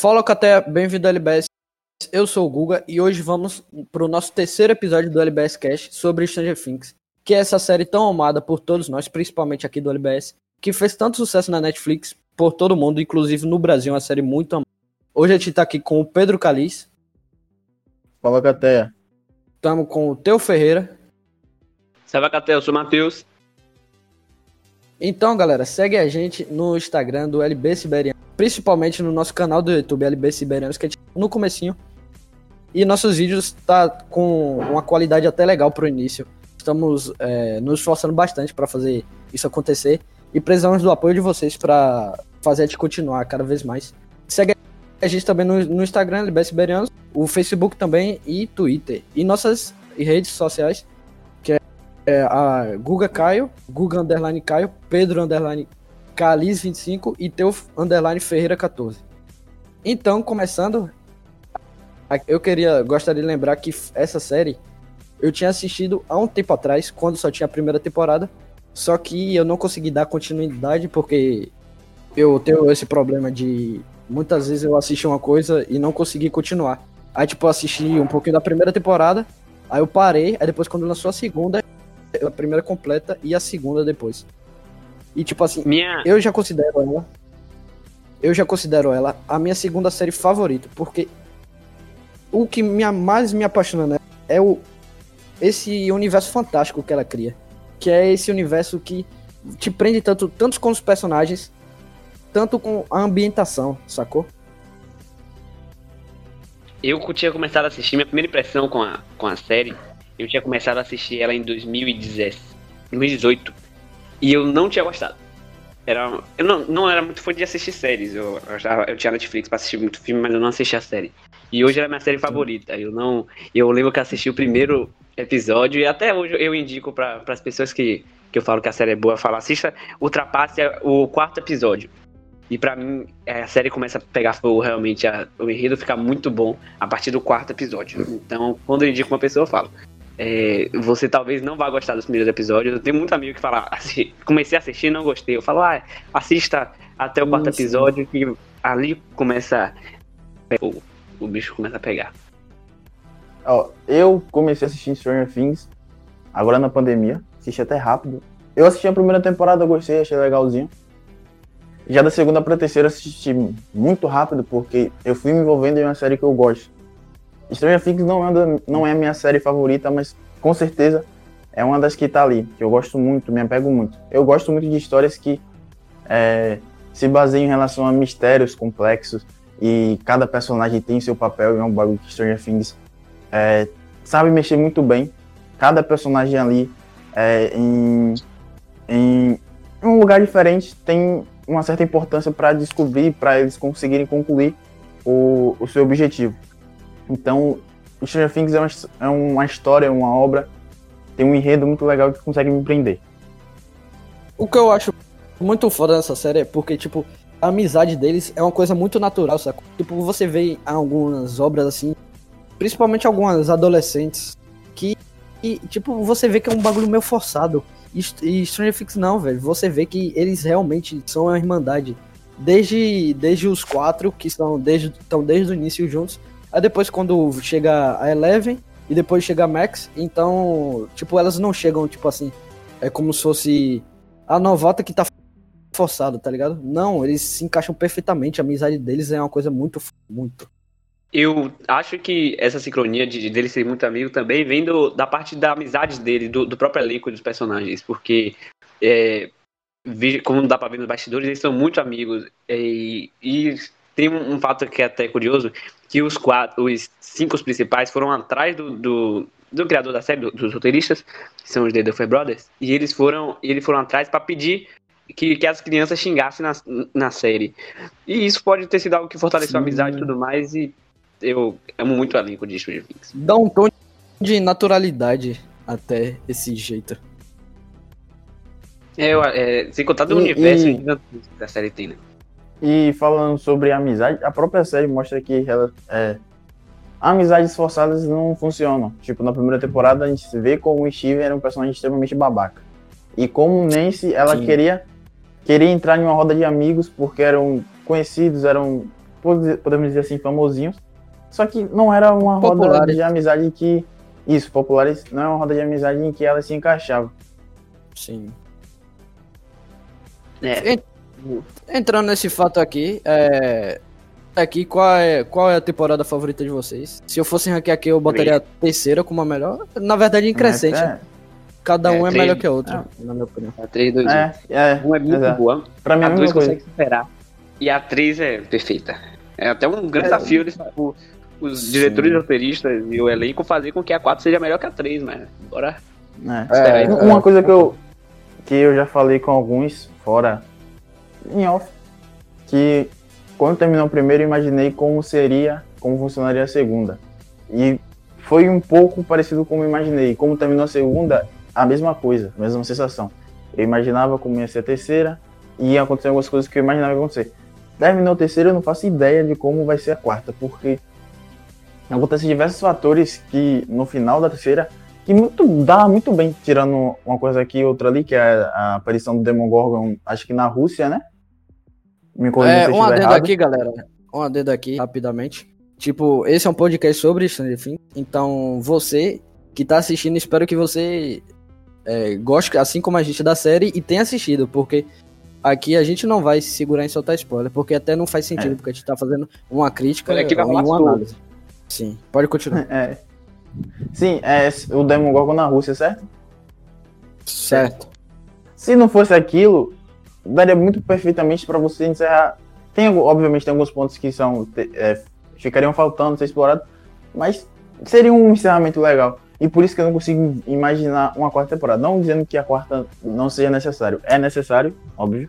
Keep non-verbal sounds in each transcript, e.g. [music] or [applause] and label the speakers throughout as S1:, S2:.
S1: Fala, Caté, bem-vindo ao LBS. Eu sou o Guga e hoje vamos para o nosso terceiro episódio do LBS Cash sobre Stranger Things, que é essa série tão amada por todos nós, principalmente aqui do LBS, que fez tanto sucesso na Netflix por todo mundo, inclusive no Brasil, uma série muito amada. Hoje a gente está aqui com o Pedro Caliz.
S2: Fala, Caté.
S1: Estamos com o Teu Ferreira.
S3: Salve, Caté, eu sou o Matheus.
S1: Então, galera, segue a gente no Instagram do LB Siberiano, principalmente no nosso canal do YouTube LB Siberianos, que é no comecinho. E nossos vídeos tá com uma qualidade até legal pro início. Estamos é, nos esforçando bastante para fazer isso acontecer e precisamos do apoio de vocês para fazer a gente continuar cada vez mais. Segue a gente também no, no Instagram, LB Siberianos, o Facebook também e Twitter. E nossas redes sociais é a Guga Caio, Guga Underline Caio, Pedro Underline Caliz 25 e teu Underline Ferreira 14. Então, começando, eu queria, gostaria de lembrar que essa série eu tinha assistido há um tempo atrás, quando só tinha a primeira temporada, só que eu não consegui dar continuidade porque eu tenho esse problema de muitas vezes eu assisti uma coisa e não consegui continuar. Aí, tipo, eu assisti um pouquinho da primeira temporada, aí eu parei, aí depois quando lançou a segunda, a primeira completa e a segunda depois. E tipo assim, minha... eu já considero ela. Eu já considero ela a minha segunda série favorita, porque o que me, mais me apaixona nela é o esse universo fantástico que ela cria, que é esse universo que te prende tanto, tanto com os personagens, tanto com a ambientação, sacou?
S3: Eu tinha começado a assistir, minha primeira impressão com a, com a série eu tinha começado a assistir ela em 2018 e eu não tinha gostado. Era, eu não, não era muito fã de assistir séries. Eu, eu, tinha Netflix pra assistir muito filme, mas eu não assistia a série. E hoje era minha série favorita. Eu não. Eu lembro que assisti o primeiro episódio e até hoje eu indico para as pessoas que, que eu falo que a série é boa, falo, assista, ultrapasse o quarto episódio. E para mim, a série começa a pegar fogo realmente, a, o enredo fica muito bom a partir do quarto episódio. Então, quando eu indico uma pessoa, eu falo, é, você talvez não vá gostar dos primeiros episódios. Eu tenho muito amigo que fala, assim, comecei a assistir e não gostei. Eu falo, ah, assista até o quarto episódio que ali começa. O, o bicho começa a pegar.
S2: Ó, eu comecei a assistir Stranger Things agora na pandemia. Assisti até rápido. Eu assisti a primeira temporada, gostei, achei legalzinho. Já da segunda pra terceira assisti muito rápido, porque eu fui me envolvendo em uma série que eu gosto. Stranger Things não é, não é a minha série favorita, mas com certeza é uma das que tá ali, que eu gosto muito, me apego muito. Eu gosto muito de histórias que é, se baseiam em relação a mistérios complexos e cada personagem tem seu papel e é um bagulho que Stranger Things é, sabe mexer muito bem. Cada personagem ali é, em, em um lugar diferente tem uma certa importância para descobrir, para eles conseguirem concluir o, o seu objetivo. Então, Stranger Things é uma, é uma história, uma obra, tem um enredo muito legal que consegue me prender.
S1: O que eu acho muito foda nessa série é porque, tipo, a amizade deles é uma coisa muito natural? Tipo, você vê algumas obras assim, principalmente algumas adolescentes, que, e, tipo, você vê que é um bagulho meio forçado. E, e Stranger Things não, velho. Você vê que eles realmente são uma irmandade. Desde, desde os quatro, que estão desde, estão desde o início juntos, Aí depois quando chega a Eleven e depois chega a Max, então, tipo, elas não chegam, tipo assim, é como se fosse a novata que tá forçada, tá ligado? Não, eles se encaixam perfeitamente, a amizade deles é uma coisa muito, muito.
S3: Eu acho que essa sincronia de, deles serem muito amigo também vem do, da parte da amizade dele, do, do próprio elenco dos personagens, porque é, como dá pra ver nos bastidores, eles são muito amigos e, e tem um, um, fato que é até curioso, que os quatro, os cinco principais foram atrás do, do, do criador da série, do, dos roteiristas, que são os The Duffer Brothers, e eles foram, eles foram atrás para pedir que, que as crianças xingassem na, na série. E isso pode ter sido algo que fortaleceu Sim. a amizade e tudo mais, e eu amo muito o elenco de Stranger Things.
S1: Dá um tom de naturalidade até esse jeito.
S3: É, é sem contar do e, universo e... que a série tem, né?
S2: E falando sobre amizade, a própria série mostra que ela, é, amizades forçadas não funcionam. Tipo, na primeira temporada a gente vê como o Steven era um personagem extremamente babaca. E como Nancy, ela queria queria entrar em uma roda de amigos porque eram conhecidos, eram podemos dizer assim, famosinhos. Só que não era uma roda
S1: Populares.
S2: de amizade que. Isso, populares, não é uma roda de amizade em que ela se encaixava.
S1: Sim.
S3: É,
S1: Entrando nesse fato aqui, é. Aqui, qual é, qual é a temporada favorita de vocês? Se eu fosse ranquear aqui, eu botaria a terceira como a melhor. Na verdade, em crescente.
S2: Mas
S1: Cada
S3: É,
S1: um é
S3: três-
S1: melhor que a outra, na minha opinião.
S3: a 3, 2, 1.
S2: É, é, é,
S3: Um é muito
S2: exato.
S3: boa,
S2: Pra mim é
S3: a
S2: a
S3: 2
S2: mesma coisa.
S3: consegue superar. E a 3 é perfeita. É até um grande
S2: É.
S3: desafio eles, o- os diretores roteiristas e o elenco fazer com que a 4 seja melhor que a 3, mas bora.
S2: É. Um- Uma coisa que eu, que eu já falei com alguns, fora em off, que quando terminou o primeiro, imaginei como seria, como funcionaria a segunda. E foi um pouco parecido como eu imaginei. Como terminou a segunda, a mesma coisa, a mesma sensação. Eu imaginava como ia ser a terceira, e ia acontecer algumas coisas que eu imaginava acontecer. Terminou a terceira, eu não faço ideia de como vai ser a quarta, porque acontecem diversos fatores que no final da terceira que muito, dá muito bem, tirando uma coisa aqui e outra ali, que é a aparição do Demogorgon, acho que na Rússia, né? Me corrija
S1: É,
S2: se
S1: um
S2: estiver
S1: adendo
S2: errado.
S1: aqui, galera. Um adendo aqui, rapidamente. Tipo, esse é um podcast sobre Stranger Things. Então, você que tá assistindo, espero que você é, goste, assim como a gente, da série e tenha assistido, porque aqui a gente não vai se segurar em soltar spoiler, porque até não faz sentido,
S2: É.
S1: porque a gente tá fazendo uma crítica
S3: falar
S1: uma análise. Sim, pode continuar. [laughs]
S2: É. Sim, é o Demogorgon na Rússia, certo?
S1: certo.
S2: Se não fosse aquilo, daria muito perfeitamente pra você encerrar. Tem, obviamente, tem alguns pontos que são é, ficariam faltando ser explorados, mas seria um encerramento legal. E por isso que eu não consigo imaginar uma quarta temporada. Não dizendo que a quarta não seja necessário. É necessário, óbvio.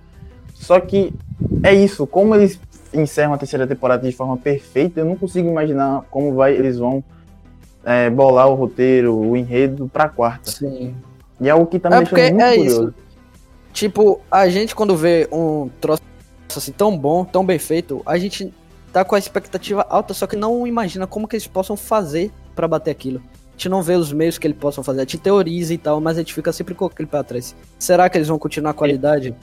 S2: Só que é isso. Como eles encerram a terceira temporada de forma perfeita, eu não consigo imaginar como vai eles vão é, bolar o roteiro, o enredo pra quarta.
S1: Sim.
S2: E é algo que tá me
S1: É
S2: deixando muito
S1: é
S2: curioso.
S1: isso. Tipo, a gente quando vê um troço assim tão bom, tão bem feito, a gente tá com a expectativa alta, só que não imagina como que eles possam fazer pra bater aquilo. A gente não vê os meios que eles possam fazer, a gente teoriza e tal, mas a gente fica sempre com aquele pé atrás. Será que eles vão continuar a qualidade?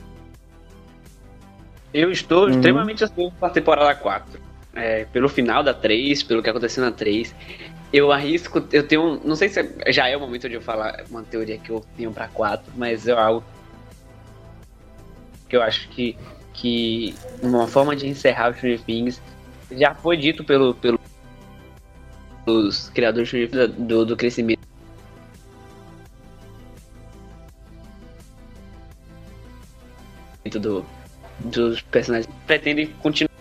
S3: Eu estou
S2: Uhum.
S3: extremamente ansioso pra temporada 4. É, pelo final da 3, pelo que aconteceu na 3. Eu arrisco, eu tenho. Não sei se é- já é o momento de eu falar uma teoria que eu tenho pra 4, mas é algo que eu acho que, que uma forma de encerrar o Stranger Things já foi dito pelo, pelo, pelos criadores do, do crescimento. Do, dos personagens pretendem continuar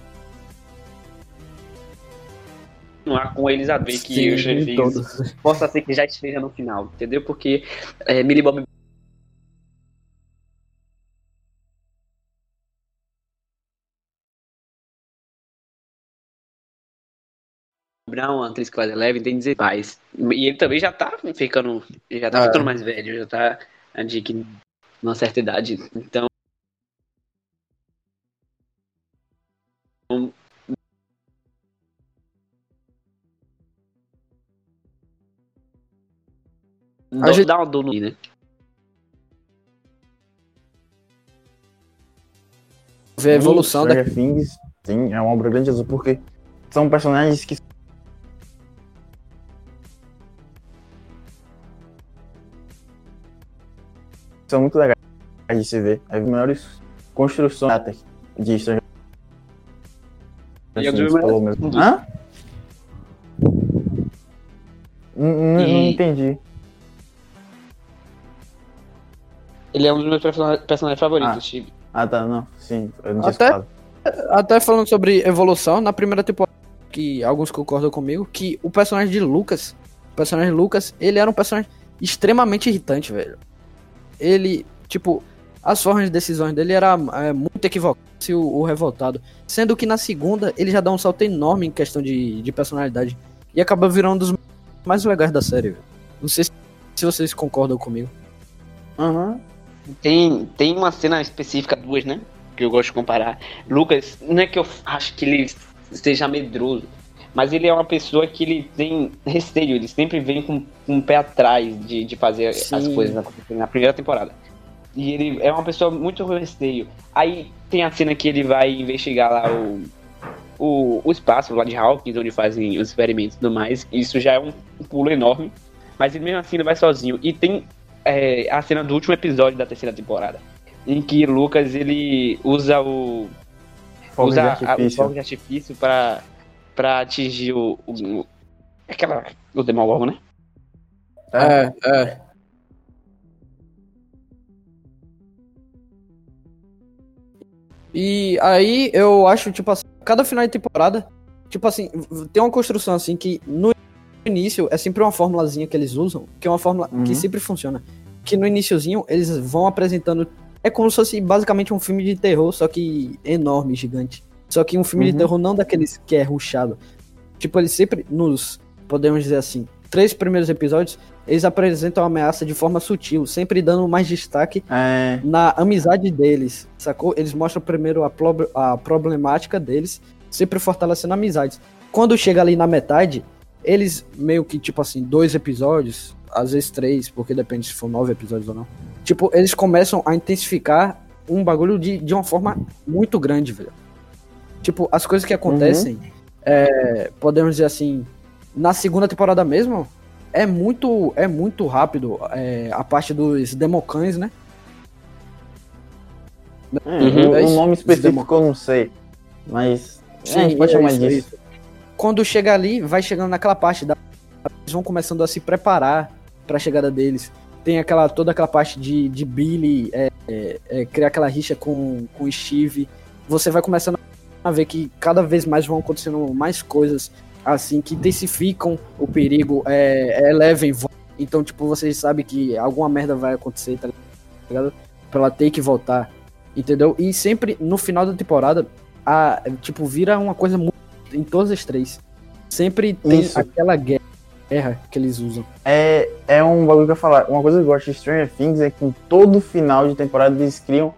S3: com eles a ver que o Stranger Things
S1: todos.
S3: possa ser que já esteja no final, entendeu? Porque é, Millie Bob Brown, a atriz que faz Eleven, tem 16 pais. E ele também já tá ficando. Já tá
S1: Ah.
S3: ficando mais velho, já tá de que numa certa idade. Então. Dá,
S1: gente-
S3: dá uma dor no né?
S1: Ver a evolução da.
S2: Things, sim, é uma obra grandiosa, porque são personagens que são muito legais de se ver. As melhores construções de Stranger Things, mesmo.
S3: mundos.
S2: Hã? Não
S3: E-
S2: entendi.
S3: Ele é um dos meus person- personagens favoritos,
S2: Ah.
S3: Chibi.
S2: Ah, tá, não. Sim, eu não tinha
S1: Até-
S2: escutado.
S1: Até falando sobre evolução, na primeira temporada, que alguns concordam comigo, que o personagem de Lucas, o personagem de Lucas, ele era um personagem extremamente irritante, velho. Ele, tipo, as formas de decisões dele era é, muito equivocadas e o, o revoltado. Sendo que na segunda, ele já dá um salto enorme em questão de, de personalidade. E acaba virando um dos mais legais da série, velho. Não sei se, se vocês concordam comigo.
S2: Aham.
S3: Tem, tem uma cena específica, duas, né? Que eu gosto de comparar. Lucas, não é que eu acho que ele seja medroso, mas ele é uma pessoa que ele tem receio, ele sempre vem com, com um pé atrás de, de fazer as
S1: Sim.
S3: coisas acontecerem na primeira temporada. E ele é uma pessoa muito receio. Aí tem a cena que ele vai investigar lá o, o, o espaço lá de Hawkins, onde fazem os experimentos e tudo mais. Isso já é um, um pulo enorme. Mas ele mesmo assim ele vai sozinho. E tem é, a cena do último episódio da terceira temporada. Em que Lucas ele usa o.
S2: Fogo
S3: usa
S2: de
S3: a-
S2: artifício.
S3: o fogo de artifício pra, pra atingir o. o aquela. O Demogorgon, né?
S1: É, é. E aí eu acho, tipo assim, cada final de temporada, tipo assim, tem uma construção assim que no início é sempre uma formulazinha que eles usam, que é uma fórmula
S2: Uhum.
S1: que sempre funciona. Que no iniciozinho eles vão apresentando. É como se fosse basicamente um filme de terror, só que enorme, gigante. Só que um filme de
S2: Uhum.
S1: terror não daqueles que é ruchado. Tipo, eles sempre nos, podemos dizer assim, três primeiros episódios, eles apresentam a ameaça de forma sutil, sempre dando mais destaque
S2: É,
S1: na amizade deles, sacou? Eles mostram primeiro a, prob- a problemática deles, sempre fortalecendo amizades. Quando chega ali na metade, eles meio que, tipo assim, dois episódios, às vezes três, porque depende se for nove episódios ou não. Tipo, eles começam a intensificar um bagulho de, de uma forma muito grande, velho. Tipo, as coisas que acontecem, é, podemos dizer assim, na segunda temporada mesmo, é muito, é muito rápido é, a parte dos democães, né?
S2: é,
S3: Uhum.
S2: um, um nome específico eu não sei. Mas. é, a gente pode
S1: é
S2: chamar
S1: isso,
S2: disso.
S1: É. Quando chega ali, vai chegando naquela parte da. Eles vão começando a se preparar pra chegada deles. Tem aquela, toda aquela parte de, de Billy é, é, é, criar aquela rixa com, com Steve. Você vai começando a ver que cada vez mais vão acontecendo mais coisas assim que intensificam o perigo, é, elevam. Então, tipo, vocês sabem que alguma merda vai acontecer, tá ligado? Pra ela ter que voltar. Entendeu? E sempre no final da temporada, a, tipo, vira uma coisa muito. Em todas as três. Sempre tem
S2: Isso.
S1: aquela guerra que eles usam.
S2: É, é um bagulho que eu falar. Uma coisa que eu gosto de Stranger Things é que em todo final de temporada eles criam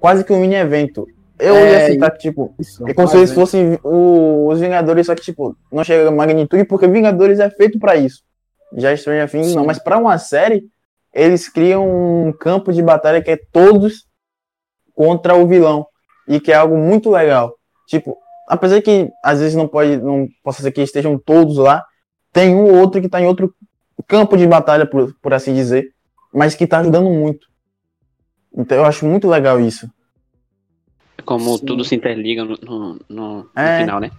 S2: quase que um mini evento. Eu
S1: É,
S2: ia citar, que, tipo,
S1: Isso,
S2: é como se eles fossem o- os Vingadores, só que, tipo, não chega a magnitude, porque Vingadores é feito pra isso. Já Stranger Things não,
S1: Sim.
S2: mas pra uma série, eles criam um campo de batalha que é todos contra o vilão. E que é algo muito legal. Tipo, apesar que às vezes não pode, não possa ser que estejam todos lá, tem um ou outro que tá em outro campo de batalha, por, por assim dizer, mas que tá ajudando muito. Então eu acho muito legal isso.
S3: Como
S1: Sim.
S3: tudo se interliga no, no, no- no
S2: É.
S3: final, né?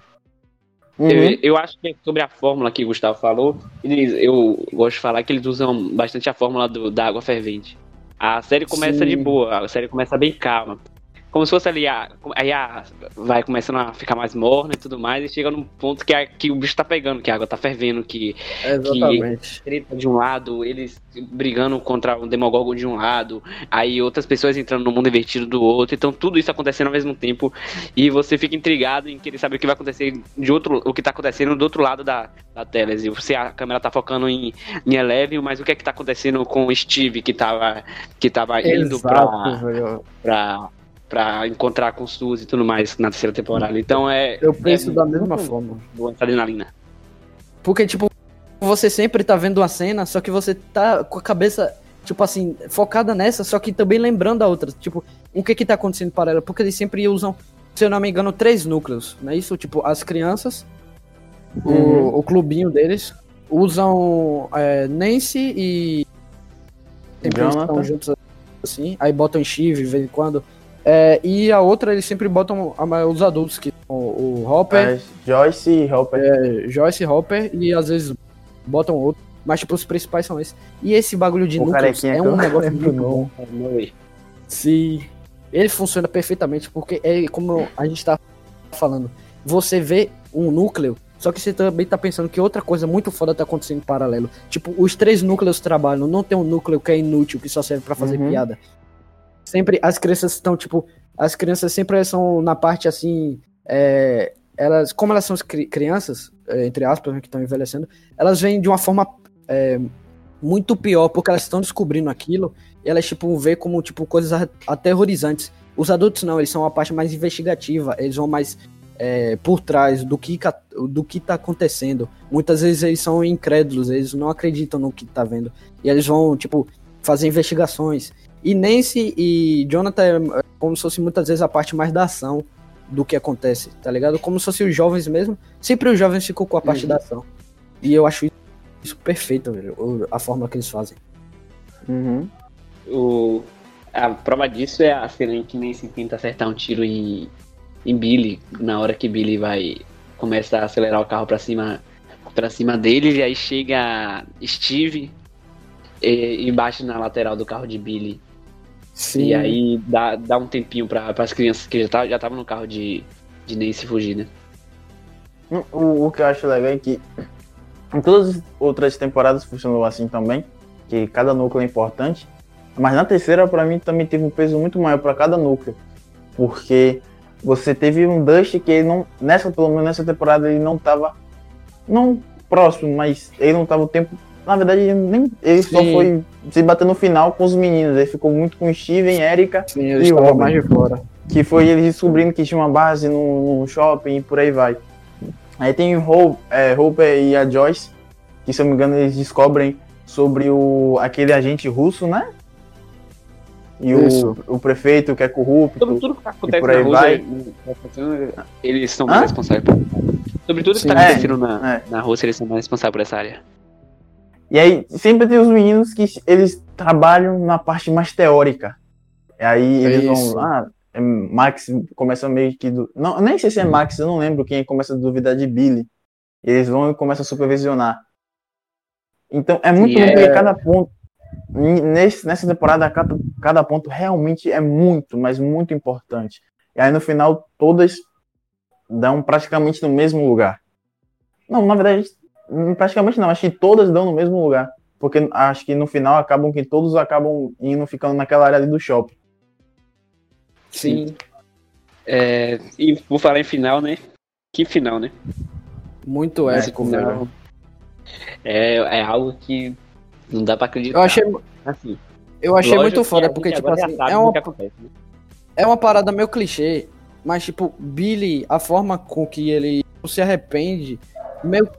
S2: Uhum.
S3: Eu, eu acho que sobre a fórmula que o Gustavo falou, eles, eu gosto de falar que eles usam bastante a fórmula do- da água fervente. A série começa
S1: Sim.
S3: de boa, a série começa bem calma. Como se fosse ali, a, aí a, vai começando a ficar mais morna e tudo mais, e chega num ponto que, a- que o bicho tá pegando, que a água tá fervendo, que
S1: Exatamente.
S3: treta de um lado, eles brigando contra um Demogorgon de um lado, aí outras pessoas entrando no mundo invertido do outro, então tudo isso acontecendo ao mesmo tempo, e você fica intrigado em querer saber o que vai acontecer de outro, o que tá acontecendo do outro lado da, da tela, e você a câmera tá focando em, em Eleven, mas o que é que tá acontecendo com o Steve que tava, que tava indo pra,
S1: Exato, velho.
S3: pra, pra encontrar com o Suzy e tudo mais na terceira temporada, então é,
S1: Eu penso
S3: é
S1: da mesma forma.
S3: boa adrenalina.
S1: Porque, tipo, você sempre tá vendo uma cena, só que você tá com a cabeça, tipo assim, focada nessa, só que também lembrando a outra. Tipo, o que que tá acontecendo para ela? Porque eles sempre usam, se eu não me engano, três núcleos, não é isso? Tipo, as crianças, o-
S2: Uhum.
S1: o, clubinho deles, usam é, Nancy e. Sempre estão juntos assim, aí botam Steve de vez em quando. É, e a outra, eles sempre botam a- os adultos, que são o Hopper,
S2: É, Joyce e Hopper.
S1: é, Joyce Hopper e às vezes botam outro. Mas, tipo, os principais são esses. E esse bagulho de
S2: O
S1: núcleos é um [laughs] negócio muito
S2: o
S1: bom.
S2: nome.
S1: Sim. Ele funciona perfeitamente, porque é como a gente tá falando. Você vê um núcleo, só que você também tá pensando que outra coisa muito foda tá acontecendo em paralelo. Tipo, os três núcleos trabalham, não tem um núcleo que é inútil, que só serve pra fazer
S2: Uhum.
S1: piada. Sempre as crianças estão, tipo, as crianças sempre são na parte assim. é, elas, como elas são cri- crianças, é, entre aspas, né, que estão envelhecendo, elas vêm de uma forma é, muito pior, porque elas estão descobrindo aquilo e elas, tipo, vê como, tipo, coisas aterrorizantes. Os adultos não, eles são uma parte mais investigativa, eles vão mais é, por trás do que, do que tá acontecendo. Muitas vezes eles são incrédulos, eles não acreditam no que tá vendo. E eles vão, tipo, fazer investigações. E Nancy e Jonathan é como se fosse muitas vezes a parte mais da ação. do que acontece, tá ligado? Como se fossem os jovens mesmo. Sempre os jovens ficam com a parte
S3: Uhum.
S1: da ação. E eu acho isso perfeito, velho. A forma que eles fazem.
S2: Uhum.
S3: O, a prova disso é a cena em que Nancy tenta acertar um tiro em, em Billy, na hora que Billy vai começa a acelerar o carro pra cima para cima dele, e aí chega Steve e, e bate na lateral do carro de Billy.
S1: Sim.
S3: E aí dá, dá um tempinho para as crianças que já tá- já estavam no carro de, de Nancy fugir, né?
S2: O, o que eu acho legal é que em todas as outras temporadas funcionou assim também, que cada núcleo é importante. Mas na terceira, pra mim, também teve um peso muito maior pra cada núcleo. Porque você teve um Dust que ele não. Nessa, pelo menos nessa temporada, ele não tava. Não próximo, mas ele não tava o tempo. Na verdade, ele, nem, ele só foi se bater no final com os meninos. Ele ficou muito com o Steven, Erika E Robin.
S1: mais de fora.
S2: que foi ele descobrindo que tinha uma base no, no shopping e por aí vai. Aí tem o Hope, é, Hopper e a Joyce, que se eu não me engano eles descobrem sobre o aquele agente russo, né? E
S1: Isso.
S2: o, o prefeito que é corrupto.
S3: Sobre tudo que acontece
S2: por aí
S3: na Rússia,
S2: vai.
S3: eles- eles são mais responsáveis por Sobre tudo que
S1: Sim.
S3: tá
S2: É,
S3: acontecendo na,
S2: é.
S3: na Rússia, eles são mais responsáveis por essa área.
S2: E aí sempre tem os meninos que eles trabalham na parte mais teórica. E aí eles
S1: Isso.
S2: vão. Ah, é, Max começa meio que. Não, nem sei se é Max, eu não lembro quem começa a duvidar de Billy. Eles vão e começam a supervisionar. Então é muito
S3: Sim,
S2: bom
S3: é.
S2: cada ponto. Nesse, nessa temporada, cada, cada ponto realmente é muito, mas muito importante. E aí no final, todas dão praticamente no mesmo lugar. Não, na verdade, hum, praticamente não. Acho que todas dão no mesmo lugar. Porque acho que no final acabam que todos acabam indo ficando naquela área ali do shopping.
S1: Sim.
S3: É, e vou falar em final, né? Que final, né?
S1: Muito
S2: É,
S1: épico,
S3: Final. É, é algo que não dá pra acreditar.
S1: Eu achei,
S3: assim,
S1: eu achei muito foda,
S3: a
S1: porque, tipo assim,
S3: sabe
S1: é uma,
S3: acontece, né?
S1: é uma parada meio clichê, mas, tipo, Billy, a forma com que ele se arrepende, meio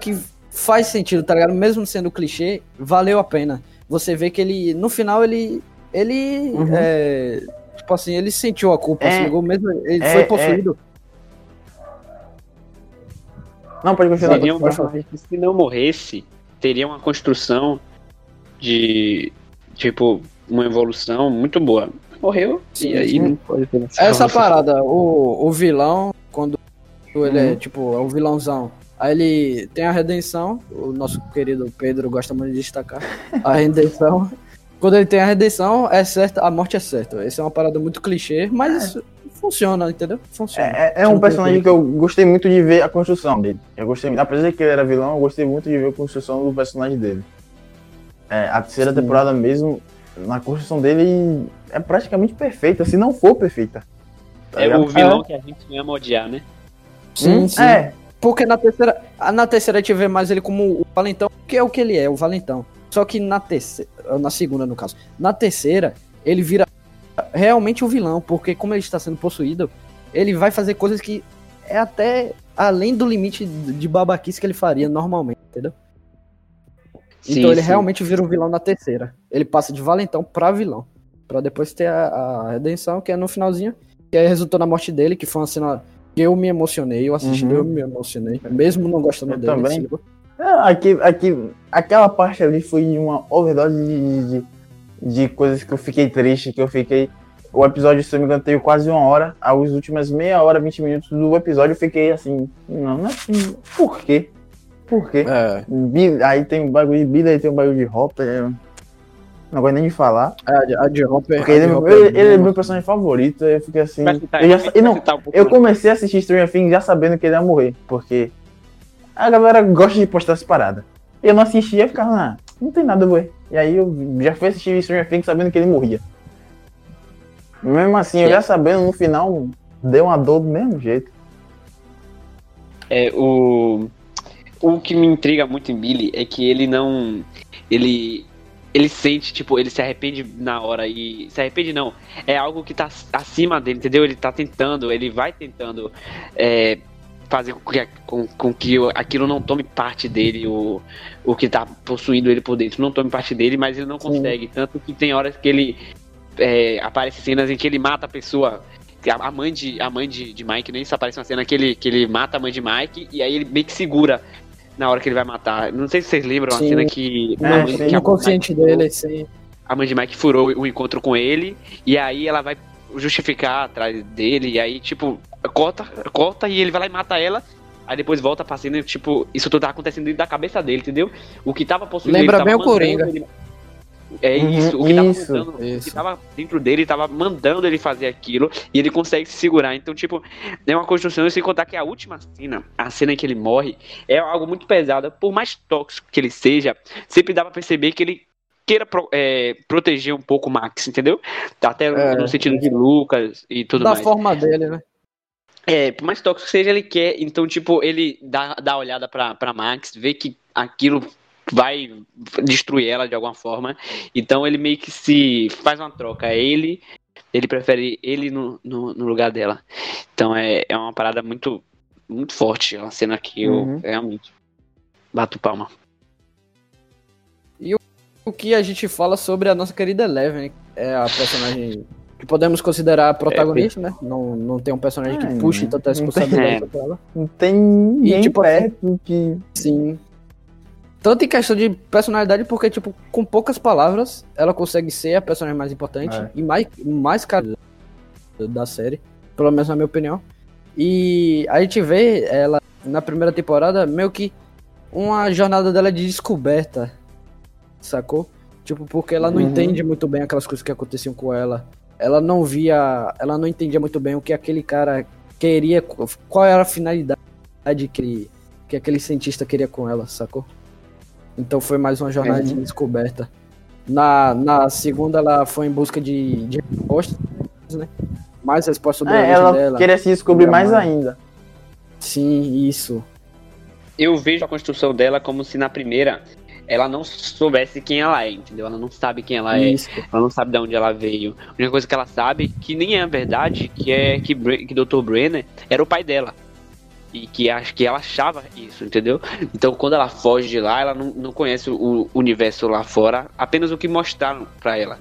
S1: que faz sentido, tá ligado? Mesmo sendo clichê, valeu a pena. Você vê que ele, no final, ele. Ele.
S2: Uhum.
S1: é, tipo assim, ele sentiu a culpa,
S2: É,
S1: ligou mesmo. Ele
S2: é,
S1: foi possuído.
S2: Não, pode continuar.
S3: Seria um personagem que, se não morresse, teria uma construção de, tipo, uma evolução muito boa. Morreu,
S1: Sim,
S3: e aí
S1: sim.
S3: não pode ter
S1: Essa parada, o, o vilão, quando ele é,
S2: Uhum.
S1: tipo, é o vilãozão, aí ele tem a redenção, o nosso querido Pedro gosta muito de destacar, a redenção. [laughs] Quando ele tem a redenção, é certo, a morte é certa. Essa é uma parada muito clichê, mas isso funciona, entendeu? Funciona.
S2: É, é um personagem que eu gostei muito de ver a construção dele. Eu gostei. Apesar de que ele era vilão, eu gostei muito de ver a construção do personagem dele. É, a terceira
S1: Sim.
S2: temporada mesmo, na construção dele, é praticamente perfeita, se não for perfeita. Tá
S3: É
S2: ligado?
S3: o vilão que a gente ama odiar, né?
S1: Sim, sim.
S2: É,
S1: Porque na terceira, na terceira a gente vê mais ele como o valentão, que é o que ele é, o valentão. Só que na terceira, na segunda no caso, na terceira ele vira realmente o vilão, porque como ele está sendo possuído, ele vai fazer coisas que é até além do limite de babaquice que ele faria normalmente, entendeu? então ele realmente vira um vilão na terceira. Ele passa de valentão pra vilão, Pra depois ter a, a redenção, que é no finalzinho, que aí resultou na morte dele, que foi uma cena eu me emocionei, eu assistindo,
S2: Uhum.
S1: eu me emocionei, mesmo não gostando
S2: Eu
S1: dele.
S2: também.
S1: ligou?
S2: É, aqui, aqui, aquela parte ali foi uma overdose de, de, de coisas que eu fiquei triste, que eu fiquei. O episódio, se eu me engano, teve quase uma hora. As últimas meia hora, 20 minutos do episódio, eu fiquei assim. Não, não é assim. Por quê? Por quê?
S1: É,
S2: Aí tem o bagulho de Billy, aí tem o bagulho de Hopper. Não gosto nem de falar.
S1: a, de- a de Hopper.
S2: Porque ele, é-
S1: Hopper
S2: ele, ele é meu personagem favorito. Eu fiquei assim.
S3: Citar-
S2: Eu, já, e não,
S3: citar um pouco
S2: eu comecei a assistir Stranger Things já sabendo que ele ia morrer. Porque a galera gosta de postar essa parada. Eu não assistia e ficava, ah, não tem nada a ver. E aí eu já fui assistir Stranger Things sabendo que ele morria. Mesmo assim, eu já sabendo, no final, deu uma dor do mesmo jeito.
S3: É, o, o que me intriga muito em Billy é que ele não. Ele. Ele sente, tipo, ele se arrepende na hora e. Se arrepende não. É algo que tá acima dele, entendeu? Ele tá tentando, ele vai tentando é, fazer com que, com, com que aquilo não tome parte dele, o, o que tá possuindo ele por dentro, não tome parte dele, mas ele não
S1: Sim.
S3: consegue. Tanto que tem horas que ele. É, aparece cenas em que ele mata a pessoa a mãe de, a mãe de, de Mike, nem isso aparece uma cena que ele, que ele mata a mãe de Mike e aí ele meio que segura na hora que ele vai matar. Não sei se vocês lembram,
S1: Sim.
S3: a cena que,
S2: É,
S3: a mãe,
S2: sim.
S3: que a mãe
S1: No consciente
S3: furou-
S1: dele, sim.
S3: a mãe de Mike furou o encontro com ele, e aí ela vai justificar atrás dele, e aí, tipo, corta, corta e ele vai lá e mata ela. Aí depois volta pra cena, tipo, isso tudo tá acontecendo dentro da cabeça dele, entendeu? O que tava possuindo
S1: Lembra
S3: ele,
S1: bem o Coringa.
S3: ele- É
S2: Uhum,
S3: isso, o que tava
S2: isso,
S3: mandando, o que
S1: isso.
S3: tava dentro dele tava mandando ele fazer aquilo e ele consegue se segurar. Então, tipo, é uma construção sem contar que a última cena, a cena em que ele morre, é algo muito pesado. Por mais tóxico que ele seja, sempre dá pra perceber que ele queira pro- é, proteger um pouco o Max, entendeu? Até no-
S1: É.
S3: no sentido de Lucas e tudo
S1: da
S3: mais.
S1: forma dele, né?
S3: É, por mais tóxico que seja, ele quer. Então, tipo, ele dá, dá a olhada pra, pra Max, vê que aquilo vai destruir ela de alguma forma. Então ele meio que se faz uma troca. Ele. Ele prefere ele no, no, no lugar dela. Então é, é uma parada muito, muito forte. É uma cena que eu
S2: Uhum.
S3: realmente bato palma.
S1: O que a gente fala sobre a nossa querida Eleven, é a personagem que podemos considerar a protagonista, né? Não, não tem um personagem
S2: É,
S1: que puxe
S2: né?
S1: tanta responsabilidade pra ela.
S2: Não tem ninguém
S1: tipo,
S2: perto que.
S1: Sim. Tanto em questão de personalidade, porque, tipo, com poucas palavras, ela consegue ser a personagem mais importante
S2: É.
S1: e mais, mais cara da série, pelo menos na minha opinião. E a gente vê ela na primeira temporada meio que uma jornada dela de descoberta, sacou? Tipo, porque ela não
S2: Uhum.
S1: entende muito bem aquelas coisas que aconteciam com ela. Ela não via, ela não entendia muito bem o que aquele cara queria, qual era a finalidade que que aquele cientista queria com ela, sacou? Então foi mais uma jornada de
S2: Uhum.
S1: descoberta. Na, na segunda ela foi em busca de, de respostas, né? Mais respostas sobre a
S2: É,
S1: origem
S2: ela
S1: dela.
S2: queria se descobrir mais
S1: Dramático.
S2: ainda.
S1: Sim, isso.
S3: Eu vejo a construção dela como se na primeira ela não soubesse quem ela é, entendeu? Ela não sabe quem ela é.
S1: Isso.
S3: Ela não sabe de onde ela veio. A única coisa que ela sabe, que nem é verdade, que é que, Bre- que Dr. Brenner era o pai dela. E que, acho que ela achava isso, entendeu? Então quando ela foge de lá, ela não, não conhece o universo lá fora, apenas o que mostraram pra ela.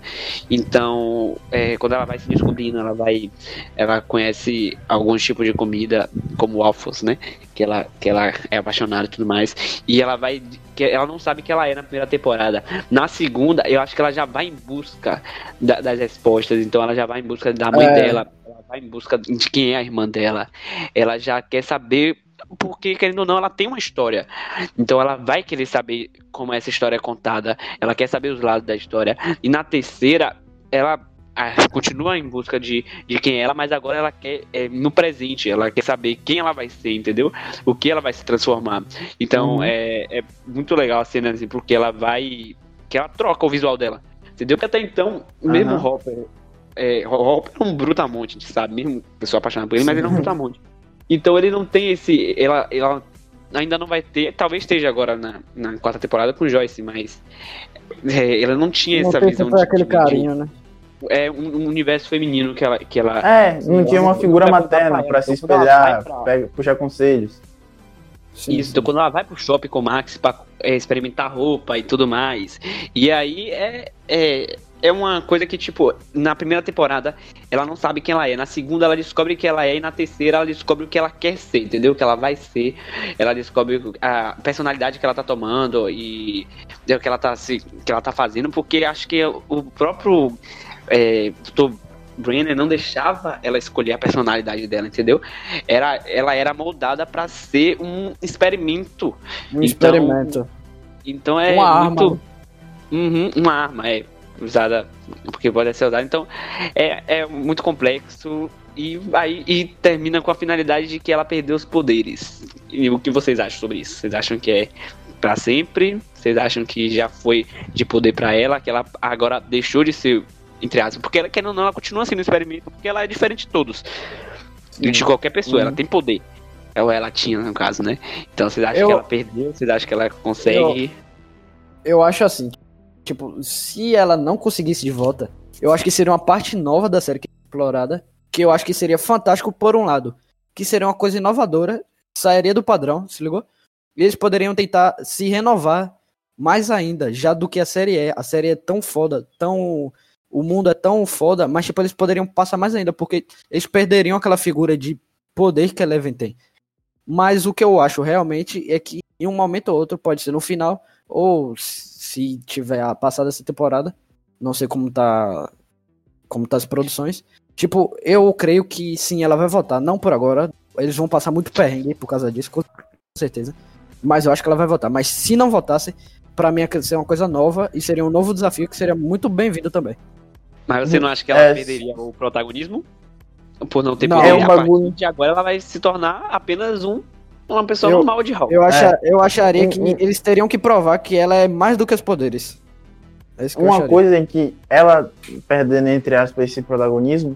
S3: Então, é, quando ela vai se descobrindo, ela vai. Ela conhece alguns tipos de comida, como waffles, né? Que ela, que ela é apaixonada e tudo mais. E ela vai. Que ela não sabe que ela é na primeira temporada. Na segunda, eu acho que ela já vai em busca da- das respostas. Então ela já vai em busca da mãe
S1: É.
S3: dela. Vai em busca de quem é a irmã dela. Ela já quer saber. Porque, querendo ou não, ela tem uma história. Então ela vai querer saber como essa história é contada. Ela quer saber os lados da história. E na terceira, ela ah, continua em busca de, de quem é ela, mas agora ela quer é, no presente. Ela quer saber quem ela vai ser, entendeu? O que ela vai se transformar. Então
S2: Uhum.
S3: é, é muito legal a cena, assim, porque ela vai. que ela troca o visual dela. Entendeu? Porque até então, mesmo o Hopper. É, o Hopper é um brutamonte, a gente sabe, mesmo pessoa apaixonada por ele, mas ele é um
S2: Sim.
S3: brutamonte. Então ele não tem esse. Ela, ela ainda não vai ter. Talvez esteja agora na, na quarta temporada com Joyce, mas. É, ela não tinha
S1: Não
S3: essa visão
S1: sempre aquele
S3: de,
S1: carinho, né?
S3: de- é um, um universo feminino que ela. Que ela
S2: É, não tinha uma figura materna
S3: pra
S2: pra
S3: ela,
S2: se
S3: então
S2: espelhar,
S3: pra-
S2: pega- puxar conselhos.
S1: Sim,
S3: Isso, então quando ela vai pro shopping com o Max pra é, experimentar roupa e tudo mais. E aí é, é, é uma coisa que, tipo, na primeira temporada ela não sabe quem ela é. Na segunda ela descobre quem ela é. E na terceira ela descobre o que ela quer ser, entendeu? O que ela vai ser. Ela descobre a personalidade que ela tá tomando e o que ela tá, se, que ela tá fazendo. Porque acho que o próprio é, Dr. Brenner não deixava ela escolher a personalidade dela, entendeu? Era, ela era moldada pra ser um experimento.
S1: Um
S3: Então,
S1: experimento.
S3: Então é
S1: Uma
S3: muito.
S1: arma.
S3: Uhum, uma arma, é. Usada. Porque pode ser usada. Então é, é muito complexo. E aí e termina com a finalidade de que ela perdeu os poderes. E o que vocês acham sobre isso? Vocês acham que é pra sempre? Vocês acham que já foi de poder pra ela? Que ela agora deixou de ser, entre aspas? Porque ela, querendo ou não, ela continua sendo um experimento, porque ela é diferente de todos. De qualquer pessoa, ela
S1: Uhum.
S3: tem poder. Ou ela tinha, no caso, né? Então vocês acham
S1: Eu-
S3: que ela perdeu? Vocês acham que ela consegue.
S1: Eu acho assim, tipo, se ela não conseguisse de volta, eu acho que seria uma parte nova da série que é explorada, que eu acho que seria fantástico por um lado, que seria uma coisa inovadora, sairia do padrão, se ligou? E eles poderiam tentar se renovar mais ainda, já do que a série é. A série é tão foda, tão o mundo é tão foda, mas tipo, eles poderiam passar mais ainda, porque eles perderiam aquela figura de poder que Eleven tem. Mas o que eu acho realmente é que em um momento ou outro, pode ser no final, ou se tiver a passada essa temporada, não sei como tá como tá as produções. Tipo, eu creio que sim, ela vai voltar, não por agora, eles vão passar muito perrengue por causa disso, com certeza. Mas eu acho que ela vai voltar, mas se não voltasse, para mim ia ser uma coisa nova e seria um novo desafio que seria muito bem-vindo também.
S3: Mas você não acha que ela é... perderia o protagonismo? Por não ter
S1: não,
S3: poder?
S1: É um
S3: bagulho... de agora ela vai se tornar apenas um uma pessoa eu, normal de Hulk.
S1: Eu, acha, é. eu acharia que eles teriam que provar que ela é mais do que os poderes.
S2: É uma coisa em que ela, perdendo entre aspas esse protagonismo,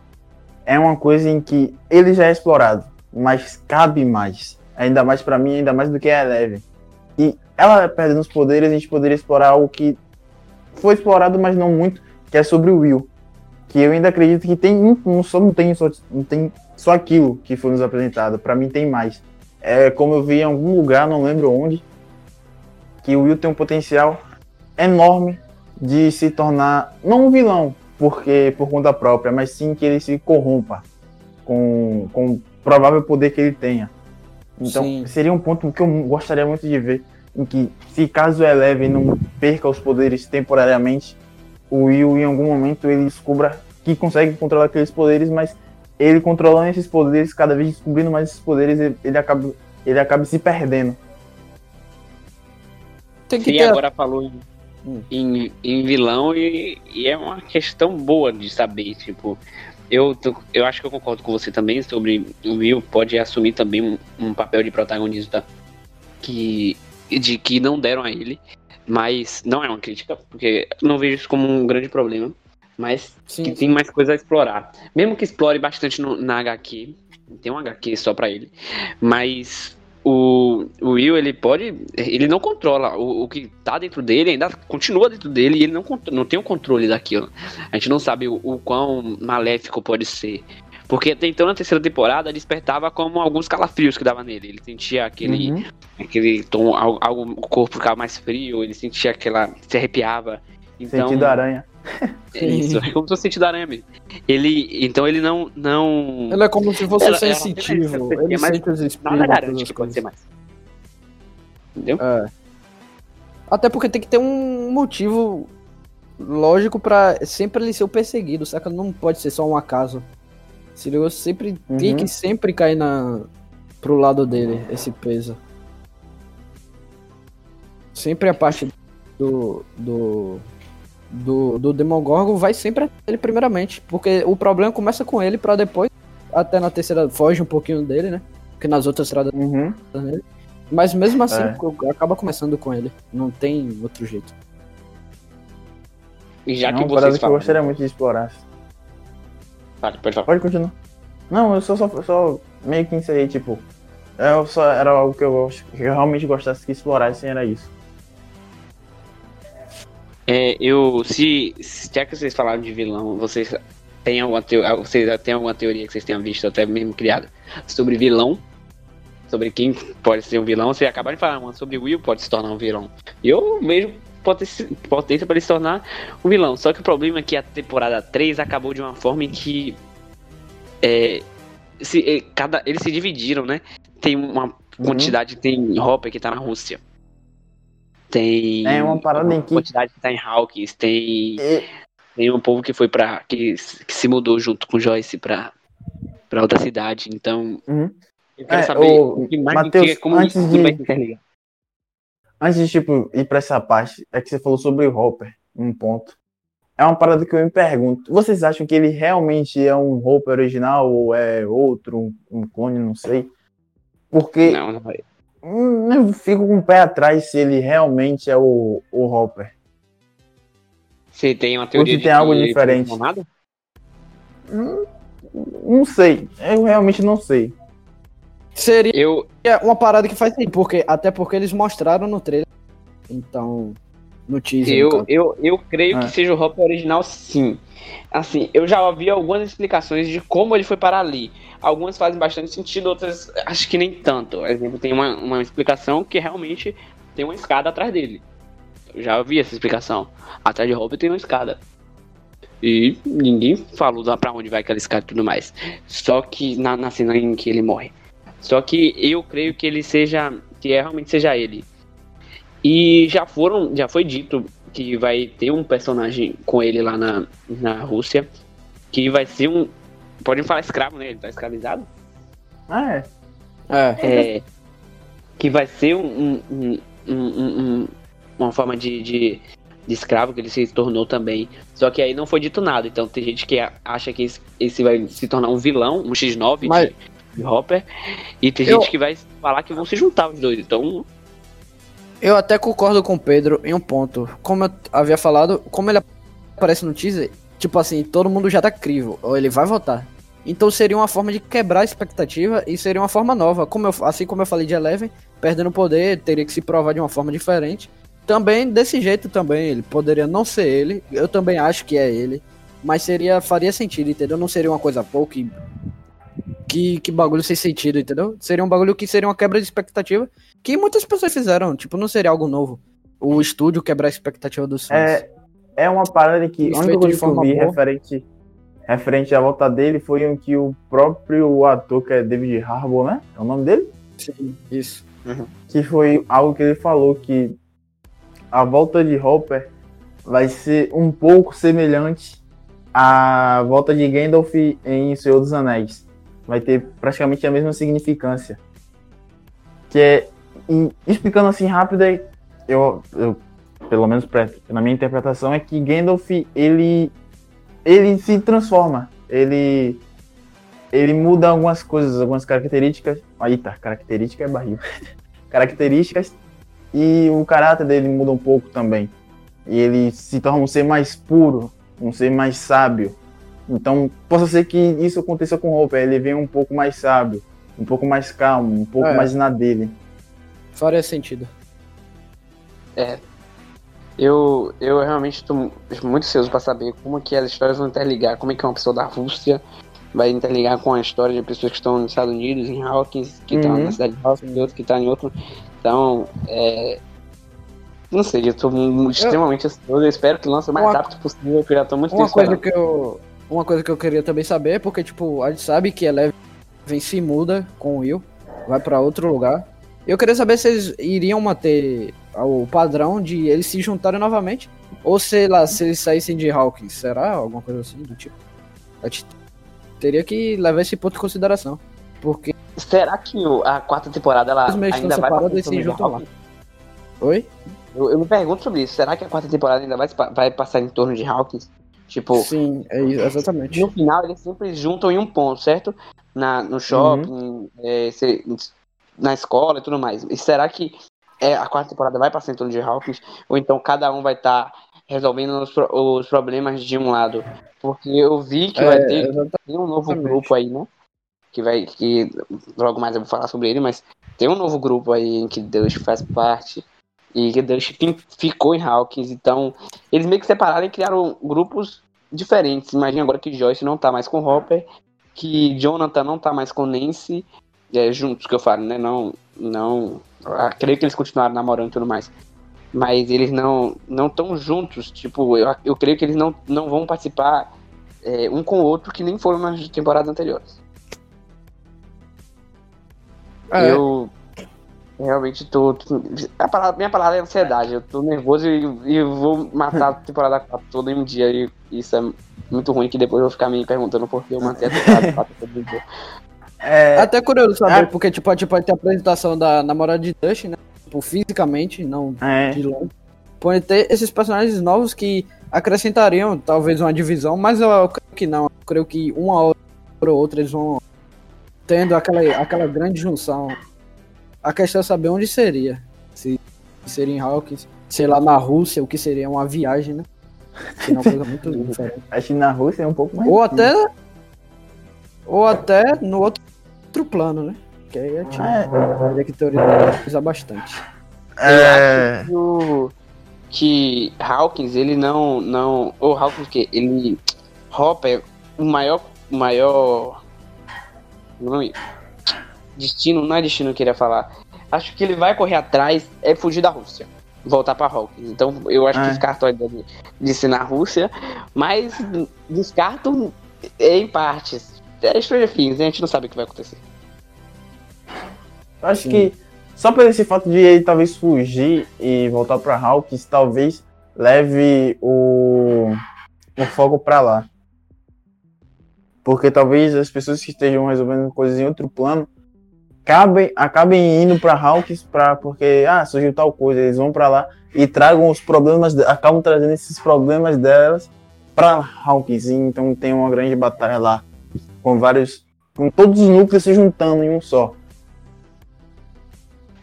S2: é uma coisa em que ele já é explorado, mas cabe mais. Ainda mais para mim, ainda mais do que a Eleven. E ela perdendo os poderes, a gente poderia explorar algo que foi explorado, mas não muito, que é sobre o Will que eu ainda acredito que tem não só não tem só não tem só aquilo que foi nos apresentado, para mim tem mais. É como eu vi em algum lugar, não lembro onde, que o Will tem um potencial enorme de se tornar não um vilão, porque por conta própria, mas sim que ele se corrompa com, com o provável poder que ele tenha. Então sim. seria um ponto que eu gostaria muito de ver, em que se caso Eleven não perca os poderes temporariamente, o Will em algum momento ele descubra que consegue controlar aqueles poderes, mas ele controlando esses poderes, cada vez descobrindo mais esses poderes, ele, ele acaba, ele acaba se perdendo.
S3: Tem que Sim, ter... agora falou em, hum. em, em, vilão e, e, é uma questão boa de saber, tipo, eu, eu acho que eu concordo com você também sobre o Will pode assumir também um, um papel de protagonista que de que não deram a ele. Mas não é uma crítica, porque não vejo isso como um grande problema. Mas sim, que sim. tem mais coisa a explorar. Mesmo que explore bastante no, na HQ, tem um HQ só para ele. Mas o, o, Will, ele pode. Ele não controla. O, o, que tá dentro dele ainda continua dentro dele e ele não, não tem o controle daquilo. A gente não sabe o, o quão maléfico pode ser. Porque até então na terceira temporada despertava como alguns calafrios que dava nele. Ele sentia aquele, uhum. aquele tom, algo, o corpo ficava mais frio, ele sentia aquela. se arrepiava. Então,
S2: sentido aranha. [laughs]
S3: É isso, é como se fosse sentido aranha mesmo. Ele. Então ele não. não...
S1: Ele é como se fosse ela, sensitivo. Ela, ele mas sente os espíritos. Nada garante que pode ser mais. Entendeu? É. Até porque tem que ter um motivo lógico para sempre ele ser o perseguido, saca? Não pode ser só um acaso. Sirius sempre uhum. tem que sempre cair na, pro lado dele, esse peso. Sempre a parte do. do. Do, do Demogorgon vai sempre ele primeiramente. Porque o problema começa com ele para depois. Até na terceira foge um pouquinho dele, né? Porque nas outras estradas
S2: uhum.
S1: Mas mesmo assim, é. acaba começando com ele. Não tem outro jeito.
S3: E já
S2: que
S3: é vocês
S2: falam... que eu gostaria muito de explorar.
S3: Pode, pode falar.
S2: Pode continuar. Não, eu só, só, só meio que encerrei, tipo. Eu só, era algo que eu, que eu realmente gostasse que explorassem, era isso.
S3: É, eu. Se, se. Já que vocês falaram de vilão, vocês têm alguma, teoria, vocês têm alguma teoria que vocês tenham visto, até mesmo criada, sobre vilão? Sobre quem pode ser um vilão? Vocês acabaram de falar uma sobre o Will pode se tornar um vilão. Eu vejo potência para ele se tornar um vilão. Só que o problema é que a temporada 3 acabou de uma forma em que. É, se, é, cada, eles se dividiram, né? Tem uma uhum. quantidade, tem Hopper que tá na Rússia. Tem.
S2: É uma parada em que.
S3: quantidade que tá em Hawkins. Tem. E... Tem um povo que foi pra. Que, que se mudou junto com Joyce pra, pra outra cidade. Então.
S2: Uhum.
S3: Eu quero é, saber o, que mais Mateus, que, como
S2: antes isso de... vai se interligar. Antes de, tipo, ir pra essa parte, é que você falou sobre o Hopper, um ponto. É uma parada que eu me pergunto. Vocês acham que ele realmente é um Hopper original ou é outro, um, um clone, não sei? Porque
S3: não, não é.
S2: Hum, eu fico com o pé atrás se ele realmente é o, o Hopper.
S3: Você tem uma teoria
S2: ou se tem algo diferente. Hum, não sei. Eu realmente não sei.
S1: Seria eu... uma parada que faz sentido, porque, até porque eles mostraram no trailer. Então, no teaser.
S3: Eu, eu, eu creio ah. que seja o Hopper original, sim. Assim, eu já ouvi algumas explicações de como ele foi para ali. Algumas fazem bastante sentido, outras acho que nem tanto. Por exemplo, tem uma, uma explicação que realmente tem uma escada atrás dele. Eu já ouvi essa explicação. Atrás de Hopper tem uma escada. E ninguém falou lá pra onde vai aquela escada e tudo mais. Só que na, na cena em que ele morre. Só que eu creio que ele seja. Que é, realmente seja ele. E já foram. Já foi dito que vai ter um personagem com ele lá na, na Rússia. Que vai ser um. Podem falar escravo, né? Ele tá escravizado.
S2: Ah, é.
S1: É.
S3: É, que vai ser um, um- um- um- um- uma forma de, de, de escravo que ele se tornou também. Só que aí não foi dito nada. Então tem gente que acha que esse, esse vai se tornar um vilão, um X9
S1: Mas-
S3: de, de Hopper. E tem
S1: Eu-
S3: gente que vai falar que vão se juntar os dois. Então,
S1: Eu até concordo com o Pedro em um ponto. Como eu havia falado, como ele aparece no teaser, tipo assim, todo mundo já tá crível, ou ele vai votar. Então seria uma forma de quebrar a expectativa e seria uma forma nova. Como eu, assim como eu falei de Eleven, perdendo poder, teria que se provar de uma forma diferente. Também desse jeito também, ele poderia não ser ele. Eu também acho que é ele. Mas seria, faria sentido, entendeu? Não seria uma coisa pouco que, que, que bagulho sem sentido, entendeu? Seria um bagulho que seria uma quebra de expectativa que muitas pessoas fizeram, tipo, não seria algo novo. O estúdio quebrar a expectativa dos fãs.
S2: É, é uma parada que a única coisa que eu vi referente, referente à volta dele foi um que o próprio ator, que é David Harbour, né? É o nome dele?
S1: Sim, isso.
S2: Que foi algo que ele falou que a volta de Hopper vai ser um pouco semelhante à volta de Gandalf em Senhor dos Anéis. Vai ter praticamente a mesma significância. Que é, em- explicando assim rápido, é- eu, eu pelo menos pra- na minha interpretação, é que Gandalf, ele, ele se transforma. Ele, ele muda algumas coisas, algumas características. Aí tá, característica é barril. [laughs] características e o caráter dele muda um pouco também. E ele se torna um ser mais puro, um ser mais sábio. Então, possa ser que isso aconteça com Hopper, ele vem um pouco mais sábio, um pouco mais calmo, um pouco
S1: É.
S2: mais na dele.
S1: Faria sentido.
S3: eu, eu realmente tô muito ansioso pra saber como que as histórias vão interligar. Como é que uma pessoa da Rússia vai interligar com a história de pessoas que estão nos Estados Unidos, em Hawkins, que estão
S2: Uhum.
S3: na cidade de Hawkins, e outro que tá em outro. Então, é. Não sei, eu tô extremamente ansioso. Eu espero que lance o mais
S1: Uma-
S3: rápido possível, porque eu já tô muito
S1: Uma coisa que eu. Uma coisa que eu queria também saber é porque, tipo, a gente sabe que Eleven se muda com o Will, vai pra outro lugar. Eu queria saber se eles iriam manter o padrão de eles se juntarem novamente. Ou sei lá, se eles saíssem de Hawkins. Será? Alguma coisa assim do tipo. A gente teria que levar esse ponto em consideração. Porque.
S3: Será que a quarta temporada ela ainda vai
S1: e se juntam lá. Oi?
S3: Eu, eu me pergunto sobre isso. Será que a quarta temporada ainda vai, vai passar em torno de Hawkins? Tipo,
S1: Sim, é exatamente.
S3: no final eles sempre juntam em um ponto, certo? Na, no shopping, é, se- na escola e tudo mais. E será que é, a quarta temporada vai passar em torno de Hawkins? Ou então cada um vai estar resolvendo os, os problemas de um lado? Porque eu vi que vai
S1: É,
S3: ter
S1: exatamente.
S3: tem um novo
S1: Exatamente.
S3: grupo aí, né? Que vai. Que logo mais eu vou falar sobre ele, mas tem um novo grupo aí em que Deus faz parte. E fi- ficou em Hawkins. Então, eles meio que separaram e criaram grupos diferentes. Imagina agora que Joyce não tá mais com Hopper, que Jonathan não tá mais com Nancy. É, juntos que eu falo, né? Não. não ah, creio que eles continuaram namorando e tudo mais. Mas eles não não estão juntos. Tipo, eu, eu creio que eles não, não vão participar é, um com o outro que nem foram nas temporadas anteriores.
S1: É,
S3: Eu realmente tô. tô- a palavra- minha palavra é ansiedade. Eu tô nervoso e, e vou matar a temporada 4 toda em um dia. E isso é muito ruim que depois eu vou ficar me perguntando por que eu matei a temporada [laughs] 4 todo dia.
S2: É,
S1: Até curioso saber,
S2: É.
S1: porque tipo, tipo, vai ter a apresentação da namorada de Dust, né? Tipo, fisicamente, não
S2: é,
S1: de longe. Pode ter esses personagens novos que acrescentariam talvez uma divisão, mas eu, eu creio que não. Eu creio que uma hora ou outra eles vão tendo aquela, aquela grande junção. A questão é saber onde seria. Se seria em Hawkins, sei lá, na Rússia, o que seria uma viagem, né? Seria uma coisa muito [laughs] diferente.
S2: acho que na Rússia é um pouco mais.
S1: Ou até. Ou até no outro, outro plano, né? Que aí é tipo. Teria que teorizar bastante.
S2: É,
S3: Que o- Que Hawkins, ele não. não ou Hawkins, que ele. Hopper, o maior. O maior. nome- Destino, não é destino que eu queria falar. Acho que ele vai correr atrás é fugir da Rússia. voltar pra Hawkins. Então eu acho
S2: Ah.
S3: que descarto a ideia de, de ser na Rússia, mas descarto em partes. É Stranger Things, a gente não sabe o que vai acontecer.
S2: Eu acho
S1: Sim.
S2: que só por esse fato de ele talvez fugir e voltar pra Hawkins, talvez leve o, o foco pra lá. Porque talvez as pessoas que estejam resolvendo coisas em outro plano acabem, acabem indo pra Hawkins pra, porque ah, surgiu tal coisa, eles vão pra lá e tragam os problemas, acabam trazendo esses problemas delas pra Hawkins. E Então tem uma grande batalha lá com vários com todos os núcleos se juntando em um só.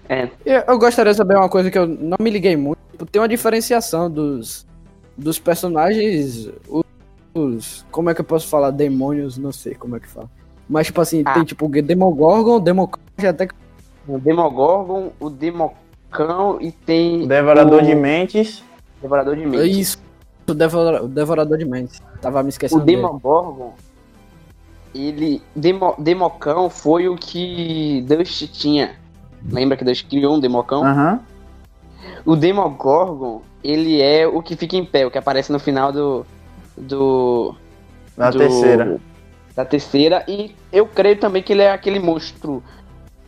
S3: É,
S1: Eu, gostaria de saber uma coisa que eu não me liguei muito. Tem uma diferenciação dos, dos personagens. Os, os- Como é que eu posso falar? Demônios, não sei como é que fala. Mas, tipo assim,
S3: Ah.
S1: tem tipo Demogorgon, Democrate, até que.
S3: o Demogorgon, o Democão e tem
S2: O Devorador
S3: o
S2: de Mentes.
S3: Devorador de Mentes.
S1: Isso, o, Devora- o Devorador de Mentes. Tava me
S3: O
S1: esquecendo. dele.
S3: Demogorgon, ele. Demo, Democão foi o que Dust tinha. Lembra que Dust criou um Democão?
S2: Aham.
S3: O Demogorgon, ele é o que fica em pé, o que aparece no final do. Do.
S2: Na
S3: do-
S2: terceira.
S3: Da terceira. E eu creio também que ele é aquele monstro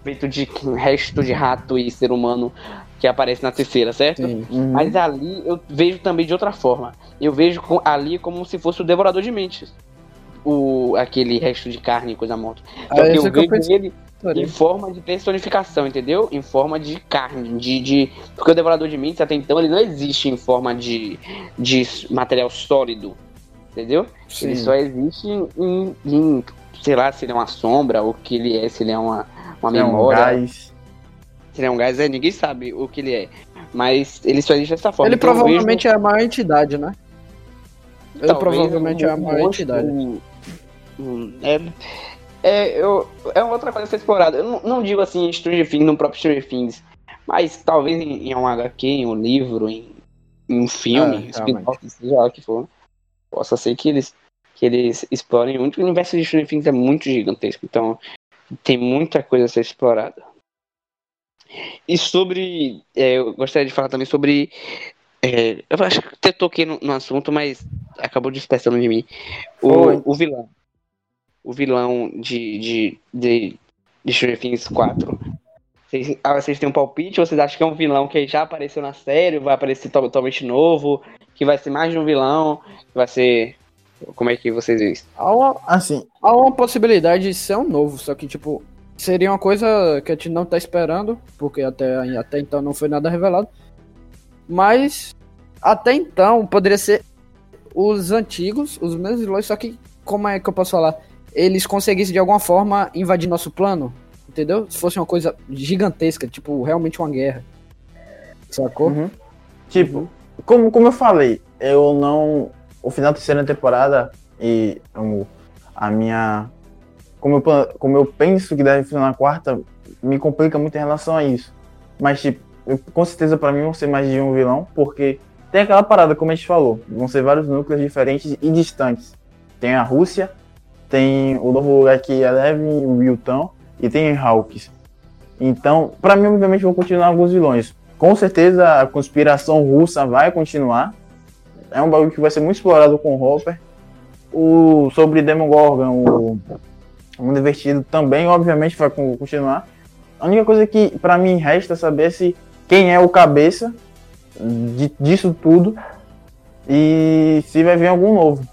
S3: feito de resto de rato e ser humano que aparece na terceira, certo?
S2: Uhum.
S3: Mas ali eu vejo também de outra forma. Eu vejo ali como se fosse o Devorador de Mentes. O, aquele resto de carne e coisa morta.
S1: É
S3: que
S1: isso
S3: eu
S1: que eu
S3: vejo
S1: pensei.
S3: ele em forma de personificação, entendeu? Em forma de carne, de, de... Porque o Devorador de Mentes, até então, ele não existe em forma de, de material sólido, entendeu? Ele
S1: Sim.
S3: só existe em, em, sei lá, se ele é uma sombra, ou o que ele é, se ele é uma, uma
S2: É um
S3: memória,
S2: gás.
S3: se ele é um gás, é, ninguém sabe o que ele é. Mas ele só existe dessa forma.
S1: Ele
S3: Então
S1: provavelmente é a maior entidade, né? Ele
S3: Talvez
S1: provavelmente é a
S3: um
S1: maior
S3: monstro,
S1: entidade.
S3: um- um- é, é, eu, é outra coisa a ser explorada. Eu não, não digo assim em Stranger Things, no próprio Stranger Things, mas talvez em, em um HQ, em um livro, em, em um filme,
S1: É,
S3: spin-off, seja lá o que for. Possa ser que eles, que eles explorem muito. O universo de Stranger Things é muito gigantesco, então tem muita coisa a ser explorada. E sobre. é, eu gostaria de falar também sobre. é, eu acho que até toquei no, no assunto, mas acabou dispersando de mim. O, o vilão. O vilão de, de, de, de Stranger Things 4. Vocês, ah, vocês têm um palpite vocês acham que é um vilão que já apareceu na série, vai aparecer to- totalmente novo, que vai ser mais de um vilão, vai ser. Como é que vocês veem isso?
S1: Há uma,
S2: Assim,
S1: há uma possibilidade de ser um novo, só que, tipo, seria uma coisa que a gente não tá esperando, porque até, até então não foi nada revelado. Mas, até então, poderia ser os antigos, os mesmos vilões, só que, como é que eu posso falar? Eles conseguissem de alguma forma invadir nosso plano, entendeu? Se fosse uma coisa gigantesca, tipo, realmente uma guerra. Sacou?
S2: uhum. tipo, como, como eu falei, eu não. O final da terceira temporada e a minha. Como eu, como eu penso que deve funcionar na quarta, me complica muito em relação a isso. Mas, tipo, eu- com certeza pra mim vão ser mais de um vilão, porque tem aquela parada, como a gente falou, vão ser vários núcleos diferentes e distantes. Tem a Rússia, tem o novo lugar que é Eleven, o Wilton, e tem Hawks. Então, pra mim, obviamente, vão continuar alguns vilões. Com certeza a conspiração russa vai continuar. É um bagulho que vai ser muito explorado com o Hopper. O sobre Demogorgon, o Mundo Invertido também, obviamente, vai con- continuar. A única coisa que pra mim resta saber é se quem é o cabeça de- disso tudo e se vai vir algum novo.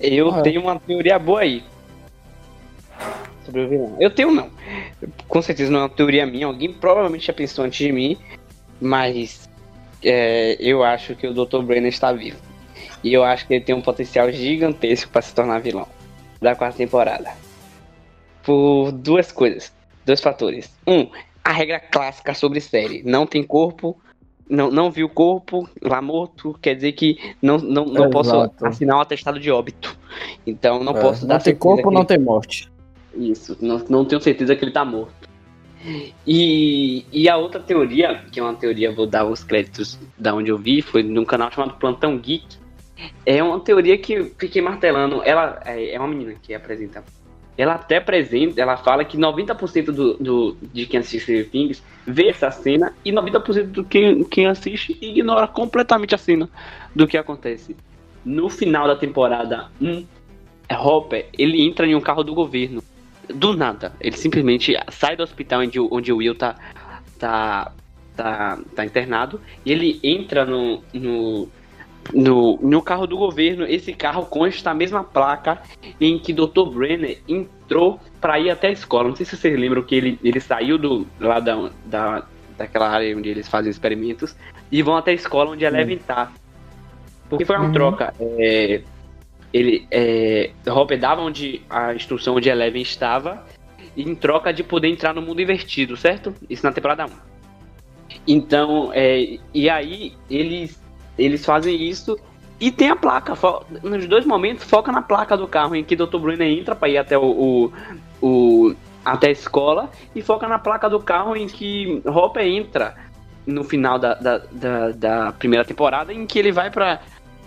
S3: Eu
S1: Ah.
S3: tenho uma teoria boa aí. Sobre o vilão. Eu tenho não. Com certeza não é uma teoria minha. Alguém provavelmente já pensou antes de mim. Mas é, eu acho que o Dr. Brenner está vivo. E eu acho que ele tem um potencial gigantesco para se tornar vilão da quarta temporada. Por duas coisas. Dois fatores. Um, a regra clássica sobre série. Não tem corpo. Não, não viu corpo lá morto, quer dizer que não, não, não posso assinar um atestado de óbito. Então não
S1: É,
S3: posso dar
S1: não tem corpo,
S3: que
S1: não tem morte.
S3: Isso, não, não tenho certeza que ele tá morto. E, e a outra teoria, que é uma teoria, vou dar os créditos da onde eu vi, foi num canal chamado Plantão Geek. É uma teoria que fiquei martelando. Ela é é uma menina que apresenta ela até apresenta, ela fala que 90% do, do, de quem assiste Stranger Things vê essa cena e 90% do quem, quem assiste ignora completamente a cena do que acontece. No final da temporada 1, Hopper, ele entra em um carro do governo. Do nada. Ele simplesmente sai do hospital onde, onde o Will tá, tá, tá, tá internado e ele entra no, no no, no carro do governo, esse carro consta a mesma placa em que Dr. Brenner entrou para ir até a escola. Não sei se vocês lembram que ele, ele saiu do, lá da, da, daquela área onde eles fazem experimentos e vão até a escola onde a Eleven tá. Porque foi uma uhum. troca. É, ele, é, dava onde a instrução onde Eleven estava em troca de poder entrar no mundo invertido, certo? Isso na temporada 1. Então, é, e aí eles eles fazem isso e tem a placa. Nos dois momentos, foca na placa do carro em que Dr. Brunner entra para ir até o, o, o, até a escola e foca na placa do carro em que Hopper entra no final da, da, da, da primeira temporada em que ele vai para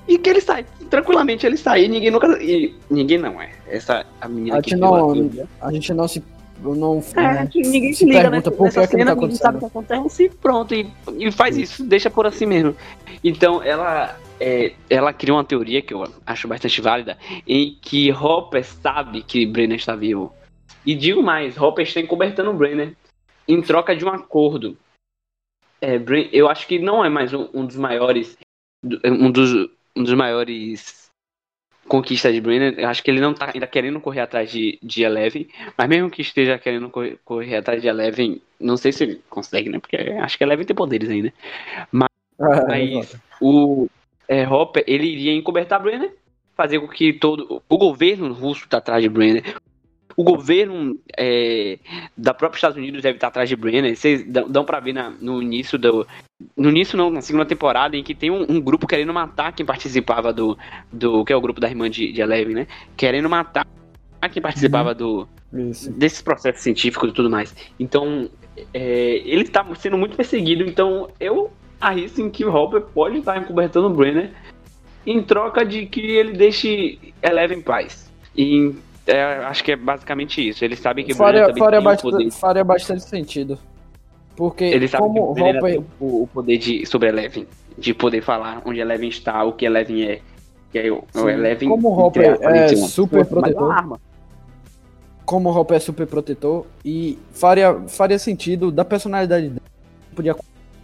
S3: e que ele sai tranquilamente ele sai e ninguém nunca e ninguém não é essa a menina
S1: a
S3: que
S1: não a gente não se não
S3: é, ninguém se, se liga pergunta por que, é que cena, tá ninguém sabe o que acontece pronto e, e faz isso. deixa por assim mesmo. Então ela é, ela criou uma teoria que eu acho bastante válida em que Hopper sabe que Brenner está vivo. E digo mais Hopper está encobertando Brenner em troca de um acordo. É, eu acho que não é mais um, um dos maiores um dos, um dos maiores conquista de Brenner. Eu acho que ele não tá ainda querendo correr atrás de, de Eleven, mas mesmo que esteja querendo correr, correr atrás de Eleven, não sei se ele consegue, né? Porque acho que Eleven tem poderes ainda. Mas, ah, mas o é, Hopper, ele iria encobertar Brenner, fazer com que todo o governo russo tá atrás de Brenner, o governo é, da própria Estados Unidos deve estar atrás de Brenner. Vocês dão, pra ver na, no início do. No início, não, na segunda temporada, em que tem um, um, grupo querendo matar quem participava do. do que é o grupo da irmã de, de Eleven, né? Querendo matar quem participava do. Isso. desses processos científicos e tudo mais. Então, é, ele está sendo muito perseguido. Então, eu arrisco em que o Hopper pode estar encobertando o Brenner em troca de que ele deixe Eleven em paz. E é, acho que é basicamente isso. Eles sabem que
S1: faria, Brenner faria, bastante, faria bastante sentido. Porque
S3: eles sabem como que Hopper... o, o poder de, sobre Eleven, de poder falar onde Eleven está, o que Eleven é. E aí, o, o Eleven,
S1: como o Hopper é super protetor. Como o Hopper é super protetor e faria, faria sentido da personalidade dele. Podia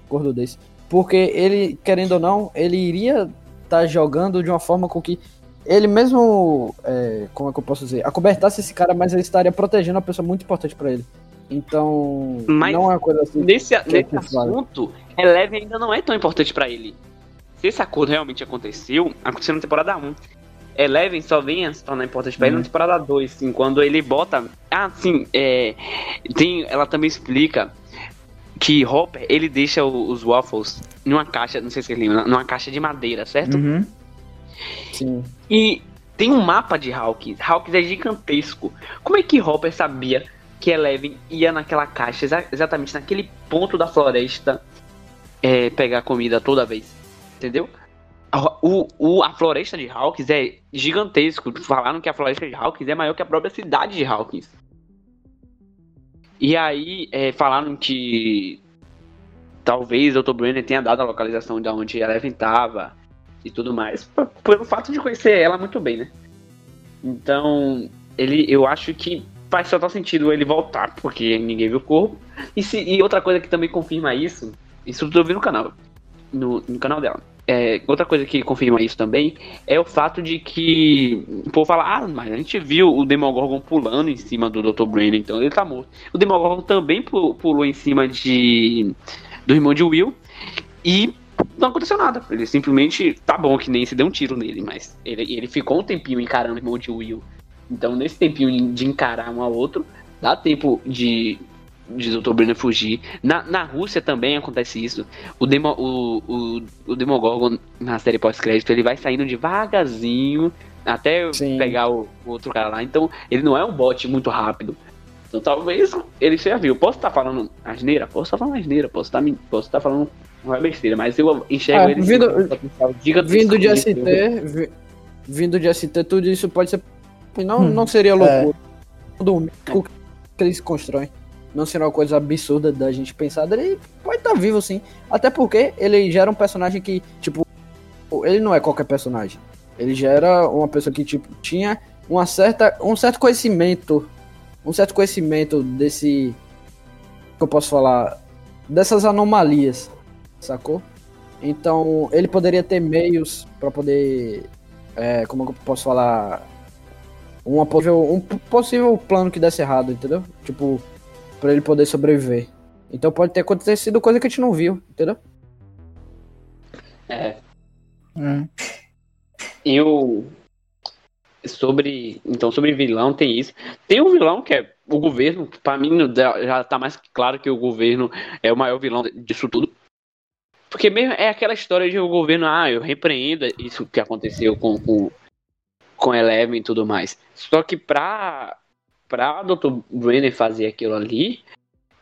S1: acordo desse. Porque ele, querendo ou não, ele iria estar tá jogando de uma forma com que ele mesmo, é, como é que eu posso dizer, acobertasse esse cara, mas ele estaria protegendo uma pessoa muito importante para ele. Então,
S3: mas não é uma coisa assim. Nesse, nesse assunto, Eleven ainda não é tão importante para ele. Se esse acordo realmente aconteceu, aconteceu na temporada 1. Eleven só vem a se tornar importante pra uhum. ele na uhum. temporada 2, sim, quando ele bota. Ah, sim, é. Tem, ela também explica que Hopper ele deixa os waffles numa caixa, não sei se vocês lembram, numa caixa de madeira, certo?
S1: Uhum. Sim.
S3: E tem um mapa de Hawkins. Hawkins é gigantesco. Como é que Hopper sabia que Eleven ia naquela caixa, exa exatamente naquele ponto da floresta, é, pegar comida toda vez? Entendeu? O, o, a floresta de Hawkins é gigantesco. Falaram que a floresta de Hawkins é maior que a própria cidade de Hawkins. E aí é, falaram que talvez o Dr. Brenner tenha dado a localização de onde Eleven estava e tudo mais, pelo fato de conhecer ela muito bem, né? Então, ele, eu acho que faz total sentido ele voltar, porque ninguém viu o corpo. E, se, e outra coisa que também confirma isso, isso eu vi no canal, no, no canal dela. É, outra coisa que confirma isso também é o fato de que o povo fala, ah, mas a gente viu o Demogorgon pulando em cima do Dr. Brain, então ele tá morto. O Demogorgon também pulou em cima de do irmão de Will e não aconteceu nada. Ele simplesmente, tá bom que nem se deu um tiro nele, mas ele, ele ficou um tempinho encarando o irmão de Will. Então, nesse tempinho de encarar um ao outro, dá tempo de, de Dr. Brenner fugir. Na, na Rússia também acontece isso. O, Demo, o, o, o Demogorgon, na série pós-crédito, ele vai saindo devagarzinho até Sim. pegar o, o, outro cara lá. Então, ele não é um bot muito rápido. Então, talvez ele seja viu. Posso estar tá falando asneira? Posso estar tá falando asneira. Posso estar, tá posso estar falando não é besteira, mas eu enxergo
S1: ah, ele vindo, vindo de ST, vindo de ST, tudo isso pode ser. Não, hum, não seria loucura. do mítico que eles constroem. Não será uma coisa absurda da gente pensar. Ele pode estar vivo, sim. Até porque ele gera um personagem que, tipo, ele não é qualquer personagem. Ele gera uma pessoa que, tipo, tinha uma certa, um certo conhecimento. Um certo conhecimento desse. que eu posso falar? Dessas anomalias. Sacou? Então, ele poderia ter meios para poder. É, como eu posso falar? Uma possível, um possível plano que desse errado, entendeu? Tipo, para ele poder sobreviver. Então pode ter acontecido coisa que a gente não viu, entendeu?
S3: É.
S2: Hum.
S3: Eu. Sobre. Então, sobre vilão, tem isso. Tem um vilão que é o governo. Pra mim, já tá mais claro que o governo é o maior vilão disso tudo. Porque mesmo é aquela história de o governo, ah, eu repreendo isso que aconteceu com, com, com Eleven e tudo mais. Só que pra, pra Dr. Brenner fazer aquilo ali,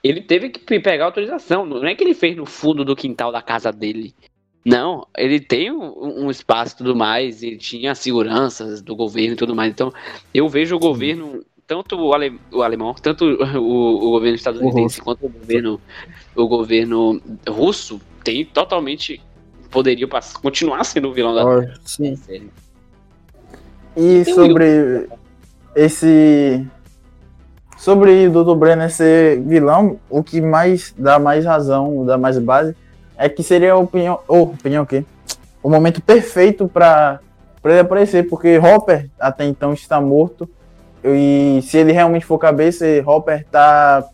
S3: ele teve que pegar autorização. Não é que ele fez no fundo do quintal da casa dele. Não, ele tem um, um espaço e tudo mais, ele tinha seguranças do governo e tudo mais. Então, eu vejo o governo, tanto o, ale, o alemão, tanto o, o governo estadunidense quanto o governo, o governo russo, tem totalmente. Poderia continuar sendo o vilão da,
S1: Oh, sim.
S3: da série.
S2: E
S3: Tem um
S2: sobre esse. Sobre o Dr. Brenner ser vilão, o que mais dá mais razão, dá mais base, é que seria a opinião. Ou, opinião o quê? O momento perfeito para ele aparecer, porque Hopper até então está morto. E se ele realmente for cabeça, Hopper tá.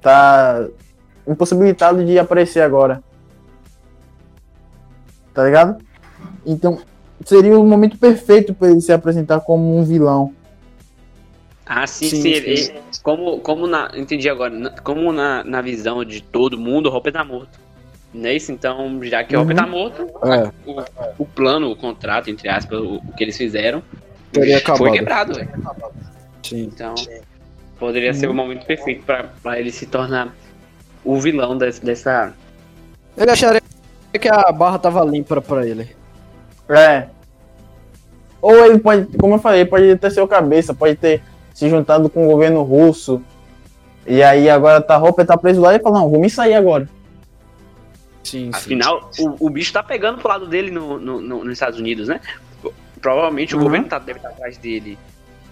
S2: tá impossibilitado de aparecer agora. Tá ligado? Então, seria o momento perfeito para ele se apresentar como um vilão.
S3: Ah, sim,
S1: Sim,
S3: sim. ele-
S1: sim.
S3: como, como na. Entendi agora. Como na, na visão de todo mundo, o Hopper tá morto. Não é isso? Então, já que o Hopper
S1: Uhum.
S3: tá morto,
S1: É,
S3: o, o plano, o contrato, entre aspas, o, o que eles fizeram,
S1: teria acabado.
S3: foi quebrado. velho.
S1: Sim.
S3: Então, poderia ser o momento perfeito pra, pra ele se tornar o vilão desse- dessa.
S1: Ele acharia que a barra tava limpa pra ele.
S2: É. Ou ele pode, como eu falei, pode ter seu cabeça, pode ter se juntado com o governo russo. E aí agora tá roupa, tá preso lá e fala, não, vou me sair agora.
S1: Sim, sim.
S3: Afinal, o, o bicho tá pegando pro lado dele no, no- no- nos Estados Unidos, né? Provavelmente o
S2: Uhum.
S3: governo tá, deve estar atrás dele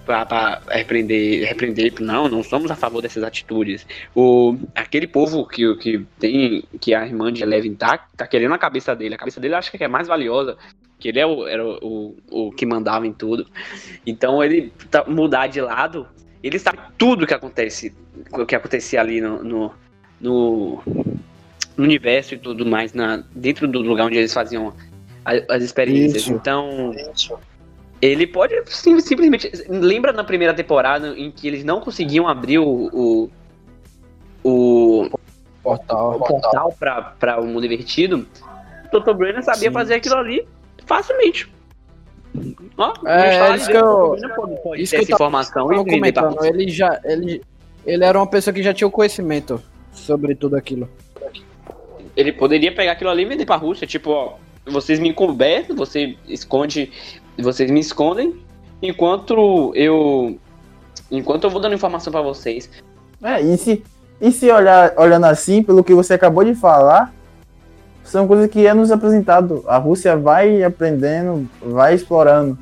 S3: pra repreender, repreender ele. Não, não somos a favor dessas atitudes. O, aquele povo que, que tem, que a irmã de Eleven tá, tá querendo a cabeça dele. A cabeça dele acha que é mais valiosa. Que ele é o, era o, o, o que mandava em tudo. Então ele tá, mudar de lado, ele sabe tudo que acontece, o que acontecia ali no, no, no, no universo e tudo mais, na, dentro do lugar onde eles faziam as experiências.
S1: Isso.
S3: Então, ele pode sim- simplesmente. Lembra na primeira temporada em que eles não conseguiam abrir o. o, o
S1: Portal.
S3: portal para o mundo invertido? O Dr. Brenner sabia
S1: Sim.
S3: fazer aquilo ali facilmente. Ó,
S1: É, isso que eu-
S3: o
S1: isso que eu
S3: informação e pra
S1: comentando, ele já. Ele, ele era uma pessoa que já tinha o conhecimento sobre tudo aquilo.
S3: ele poderia pegar aquilo ali e vender pra Rússia, tipo, ó, vocês me encobertam, você esconde, vocês me escondem, enquanto eu enquanto eu vou dando informação pra vocês.
S2: É, e se, e se olhar, olhando assim, pelo que você acabou de falar, são coisas que é nos apresentado. A Rússia vai aprendendo, vai explorando.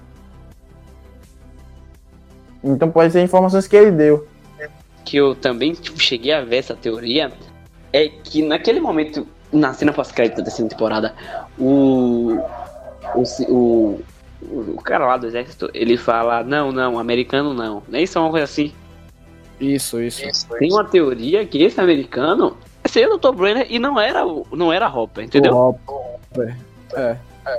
S2: Então pode ser informações que ele deu.
S3: Que eu também tipo, cheguei a ver essa teoria é que naquele momento, na cena pós-crédito da segunda temporada, o o, o o cara lá do exército, ele fala, não, não, americano não. Nem isso é uma coisa assim.
S1: Isso, isso.
S3: Tem uma teoria que esse americano seria o Dr. Brenner e não era o não era Hopper, entendeu?
S1: O Hopper. É.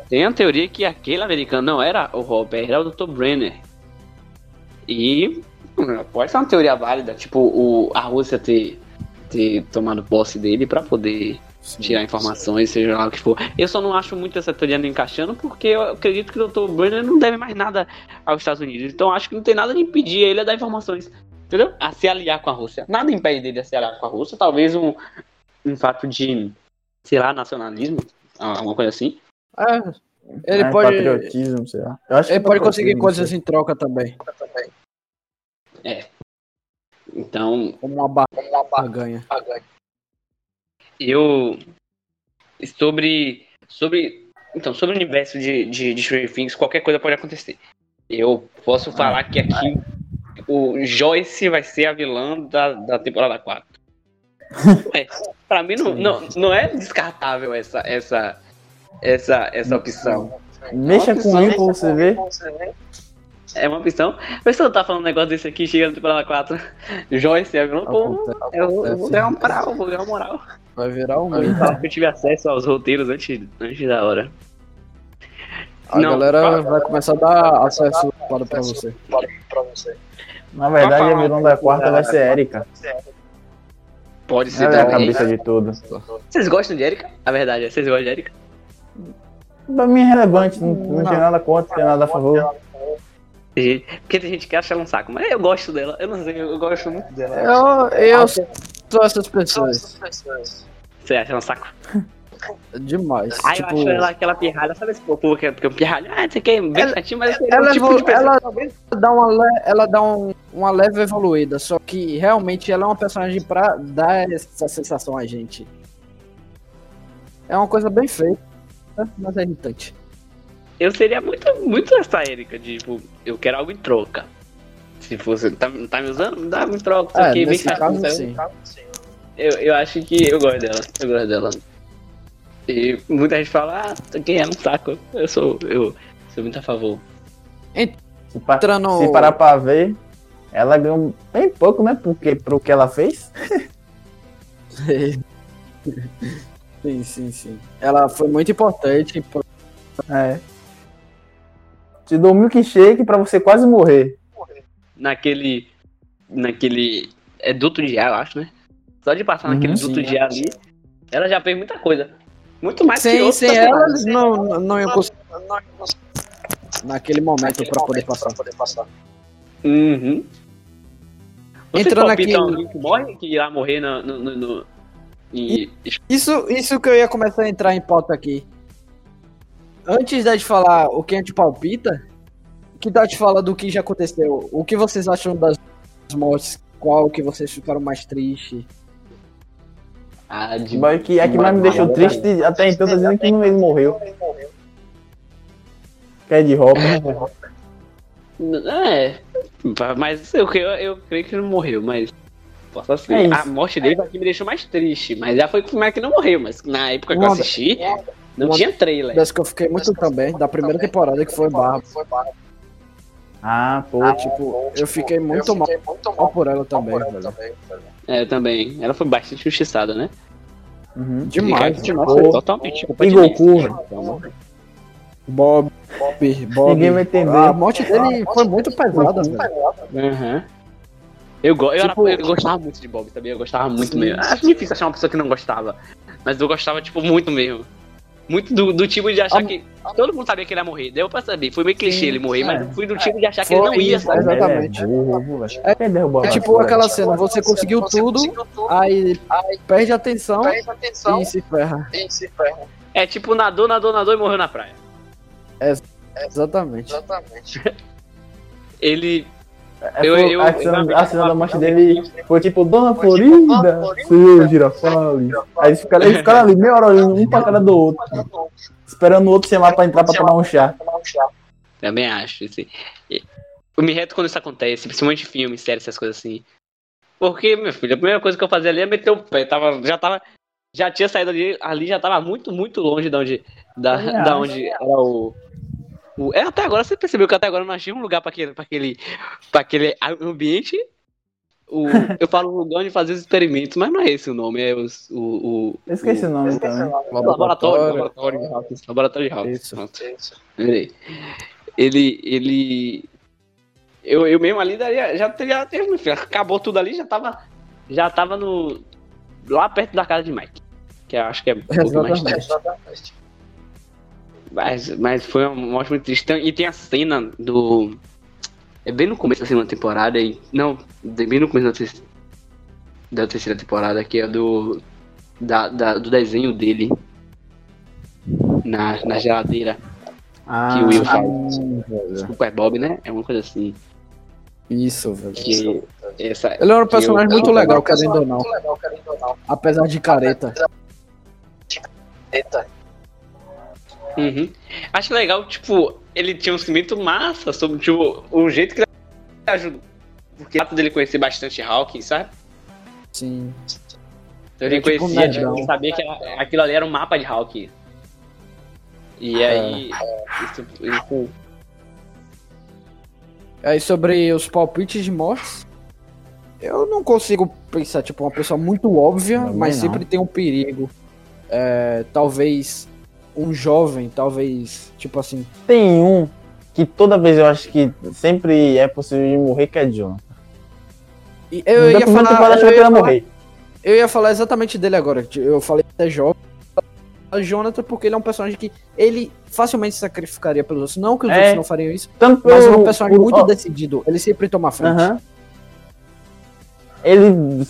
S3: Tem a teoria que aquele americano não era o Hopper, era o Dr. Brenner. E hum, pode ser uma teoria válida, tipo, o, a Rússia ter, ter tomado posse dele pra poder
S1: Sim.
S3: tirar informações, seja lá o que for. Eu só não acho muito essa teoria não encaixando, porque eu acredito que o Dr. Brenner não deve mais nada aos Estados Unidos. Então acho que não tem nada de impedir ele a dar informações. Entendeu? A se aliar com a Rússia. Nada impede dele a se aliar com a Rússia. Talvez um, um fato de, sei lá, nacionalismo, alguma coisa assim.
S1: É, ele
S2: né,
S1: pode.
S2: Patriotismo, sei lá. Eu acho
S1: Ele
S2: que
S1: pode conseguir coisas em troca também.
S3: Então,
S1: Como uma ba- barganha.
S3: Eu sobre sobre então sobre o universo de, de, de Stranger Things qualquer coisa pode acontecer. Eu posso falar que aqui o Joyce vai ser a vilã da, da temporada 4 [laughs] é, pra mim não, não, não é descartável essa essa essa essa opção.
S2: Mexa com ele pra você ver.
S3: é uma opção. Mas se eu tá falando um negócio desse aqui chega na temporada 4 [laughs] Joyce é a vilã? Pô, eu, vou- eu vou ganhar uma moral vou ganhar uma moral
S1: Vai virar um
S3: Eu eu tive acesso aos roteiros antes, antes da hora.
S1: A
S3: Não,
S1: galera
S3: fala-
S1: vai começar a dar acesso para pra você.
S2: Na verdade,
S3: Pra
S2: a vilã da quarta vai ser Erika.
S3: Pode ser
S2: Ela é a
S3: também.
S2: cabeça de tudo.
S3: Vocês gostam de Erika? A verdade é, vocês gostam de Erika?
S2: Pra mim é relevante, não, não tem nada contra, não tem nada a favor.
S3: Porque tem gente que acha ela um saco, mas eu gosto dela. Eu não sei, eu gosto muito dela.
S1: Eu, eu sou essas pessoas.
S3: Você acha um saco? [laughs]
S1: Demais.
S3: Ah, eu
S1: tipo,
S3: acho ela aquela pirralha, sabe esse povo que é porque é um pirralho? Ah, você quer bem chatinho, mas é
S1: ela
S3: um tipo
S1: evolu-
S3: de pessoa.
S1: ela dá uma, le- ela dá um- uma leve evoluída, só que realmente ela é uma personagem pra dar essa sensação a gente. É uma coisa bem feita, mas é irritante.
S3: Eu seria muito, muito essa Erika, de, tipo, eu quero algo em troca. Se fosse, tá, tá me usando? Me dá em troca,
S1: É,
S3: aqui, bem
S1: nesse
S3: chatinho,
S1: caso, sim.
S3: Eu, eu acho que eu gosto dela. Eu gosto dela. E muita gente fala, ah, aqui é um saco. Eu sou. Eu sou muito a favor.
S1: Entrando-
S2: se parar pra ver, ela ganhou bem pouco, né? Porque, pro que ela fez. [laughs]
S1: sim, sim, sim. Ela foi muito importante. pro-
S2: É. Te dou um milkshake pra você quase morrer.
S3: Naquele. Naquele. É duto de ar, eu acho, né? Só de passar naquele
S2: Uhum,
S3: duto
S1: sim.
S3: de ar ali, ela já fez muita coisa. Muito mais que
S1: Sem,
S3: outros
S1: sem ela, eles não, não iam conseguir. Naquele momento pra poder passar.
S3: Uhum. Vocês
S1: Entrando aqui-
S3: alguém que morre, que irá morrer no. no, no, no- e-
S1: Isso, isso que eu ia começar a entrar em pauta aqui. Antes da gente falar o que a gente palpita, que tal te falar do que já aconteceu? O que vocês acham das mortes? Qual que vocês ficaram mais tristes?
S3: Ah, de
S2: Mas que, a que mais me deixou triste até então tá dizendo que não ele morreu. Que é de roupa.
S3: É, mas eu, eu, eu creio que ele não morreu, mas. Posso assim,
S2: É
S3: a morte dele aqui me deixou mais triste, mas já foi confirmado que não morreu, mas na época que eu
S1: Uma-
S3: assisti, não
S1: uma-
S3: tinha trailer.
S1: Das que eu fiquei muito também, da primeira temporada que foi barra.
S2: Ah, pô.
S1: Tipo, eu fiquei muito mal, mal por ela também, velho.
S3: É, eu também. Ela foi bastante injustiçada, né?
S2: Uhum.
S1: Demais.
S3: Nossa,
S2: Pô.
S3: totalmente.
S2: E. Goku, velho.
S1: Bob, Bob.
S2: Ninguém vai entender.
S1: A morte dele foi muito pesada, velho.
S3: Aham. Eu, go eu, era-
S1: Tipo-
S3: eu gostava muito de Bob, sabia? Eu gostava muito
S1: Sim.
S3: mesmo. Acho difícil achar uma pessoa que não gostava. Mas eu gostava, tipo, muito mesmo. Muito do, do tipo de achar
S1: Ah,
S3: que. Todo mundo sabia que ele ia morrer. Deu pra saber. Foi meio clichê
S1: Sim,
S3: ele morrer,
S2: é.
S3: mas fui do tipo de achar que ele não ia, sabe?
S1: Exatamente.
S2: É.
S1: É- É
S2: a
S1: tipo aquela cena, você conseguiu tudo, aí perde a atenção e se ferra.
S3: É tipo, nadou, nadou, nadou e morreu na praia.
S1: Exatamente.
S3: Ele.
S2: É,
S3: Eu-
S2: foi-
S3: eu-
S2: a, cena, da morte dele foi tipo, Dona Florinda, seu girafales. Aí eles ficaram, eles ficaram ali meia hora olhando um pra cara do outro, esperando o outro chamar pra entrar pra tomar um chá.
S3: Também acho. Assim. Eu me reto quando isso acontece, principalmente em filme, série, essas coisas assim. Porque, meu filho, a primeira coisa que eu fazia ali é meter o pé. Tava, já tava. Já tinha saído ali, ali já tava muito, muito longe da onde. Da, da onde era o. o- é, até agora, você percebeu que até agora eu não achei um lugar pra aquele, pra aquele, pra aquele ambiente. O, [laughs] eu falo um lugar onde fazer os experimentos, mas não é esse o nome, é os, o, o,
S2: Eu esqueci o nome também.
S3: Laboratório, laboratório de Hawkins. Laboratório de Hawkins. Ele. Ele. Eu, eu mesmo ali daria, já teria. Acabou tudo ali, já tava. Já tava no. Lá perto da casa de Mike. Que eu acho que é um pouco mais. Mas, mas foi uma morte muito triste. E tem a cena do. É bem no começo da segunda temporada. E, não, bem no começo da, terce- da terceira temporada, que é do. Da, da- do desenho dele. Na, na geladeira.
S2: Ah,
S3: Que o Will faz. Desculpa, é Bob, né? É uma coisa assim.
S1: Isso, velho.
S3: Que essa,
S1: Ele era um
S3: eu-
S1: personagem muito legal, querendo ou não. Apesar de careta.
S3: Uhum. Acho legal, tipo, ele tinha um sentimento massa sobre tipo, o jeito que ele ajudou. Porque o fato dele conhecer bastante Hawking, sabe?
S1: Sim.
S3: Então ele
S1: É tipo
S3: conhecia,
S1: nerdão.
S3: ele sabia que era- aquilo ali era um mapa de Hawking. E
S1: É.
S3: aí, isso, isso
S1: Aí sobre os palpites de mortes, eu não consigo pensar, tipo, uma pessoa muito óbvia,
S2: Também
S1: mas
S2: não.
S1: sempre tem um perigo. É, talvez um jovem, talvez, tipo assim.
S2: Tem um que toda vez eu acho que sempre é possível de morrer, que é John.
S1: E Eu ia,
S2: primeira temporada
S1: falar, eu,
S2: que
S1: ia
S2: ia
S1: falar,
S2: morrer.
S1: eu ia falar exatamente dele agora. que Eu falei até jovem. A Jonathan, porque ele é um personagem que ele facilmente se sacrificaria pelos outros. Não que os
S2: É.
S1: outros não fariam isso,
S2: Tanto
S1: mas é um personagem
S2: por-
S1: muito
S2: ó,
S1: decidido. Ele sempre toma frente.
S2: Aham. Ele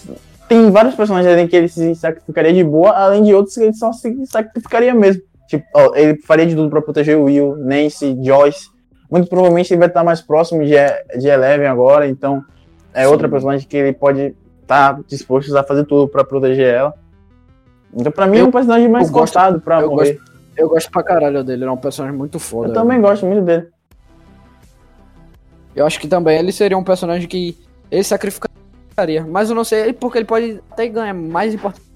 S2: tem vários personagens ali que ele se sacrificaria de boa, além de outros que ele só se sacrificaria mesmo. Tipo, ó, ele faria de tudo pra proteger o Will, Nancy, Joyce. Muito provavelmente ele vai estar mais próximo de, de Eleven agora, então é
S1: Sim.
S2: outra personagem que ele pode estar disposto a fazer tudo pra proteger ela. Então, pra mim, é
S1: Eu-
S2: um personagem mais
S1: eu gosto-
S2: contado pra
S1: eu
S2: morrer.
S1: Eu gosto pra caralho dele, ele é um personagem muito foda.
S2: Eu também gosto muito dele.
S1: Eu acho que também ele seria um personagem que ele sacrificaria. Mas eu não sei porque ele pode até ganhar mais importante.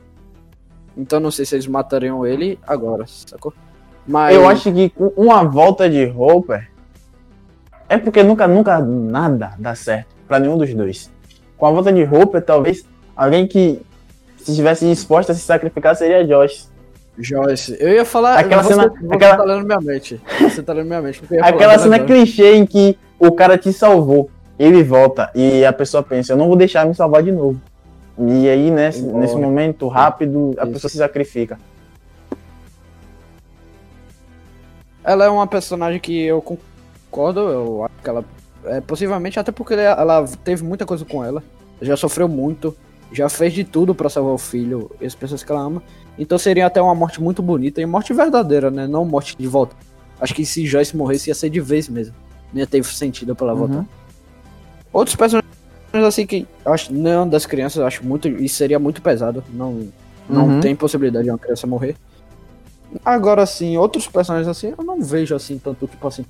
S1: Então não sei se eles matariam ele agora, sacou? Mas
S2: Eu acho que com uma volta de Hopper é porque nunca, nunca nada dá certo pra nenhum dos dois. Com a volta de Hopper, talvez alguém que se estivesse disposto a se sacrificar seria Josh.
S1: Joyce, eu ia falar.
S2: Aquela
S1: você,
S2: cena-
S1: Você
S2: aquela-
S1: tá lendo minha mente. Você tá lendo minha mente.
S2: Aquela cena
S1: agora.
S2: clichê em que o cara te salvou, ele volta e a pessoa pensa, eu não vou deixar me salvar de novo. E aí, nesse,
S1: Embora.
S2: nesse momento rápido, a
S1: Isso.
S2: pessoa se sacrifica.
S1: Ela é uma personagem que eu concordo, eu acho que ela. É, possivelmente, até porque ela, teve muita coisa com ela. Já sofreu muito, já fez de tudo pra salvar o filho e as pessoas que ela ama. Então seria até uma morte muito bonita e morte verdadeira, né? Não morte de volta. Acho que se Joyce morresse ia ser de vez mesmo. Não ia ter sentido pra ela
S2: Uhum.
S1: voltar. Outros personagens assim que acho não das crianças, eu acho muito. Isso seria muito pesado. Não, não
S2: Uhum.
S1: tem possibilidade de uma criança morrer. Agora sim, outros personagens assim, eu não vejo assim tanto, tipo assim.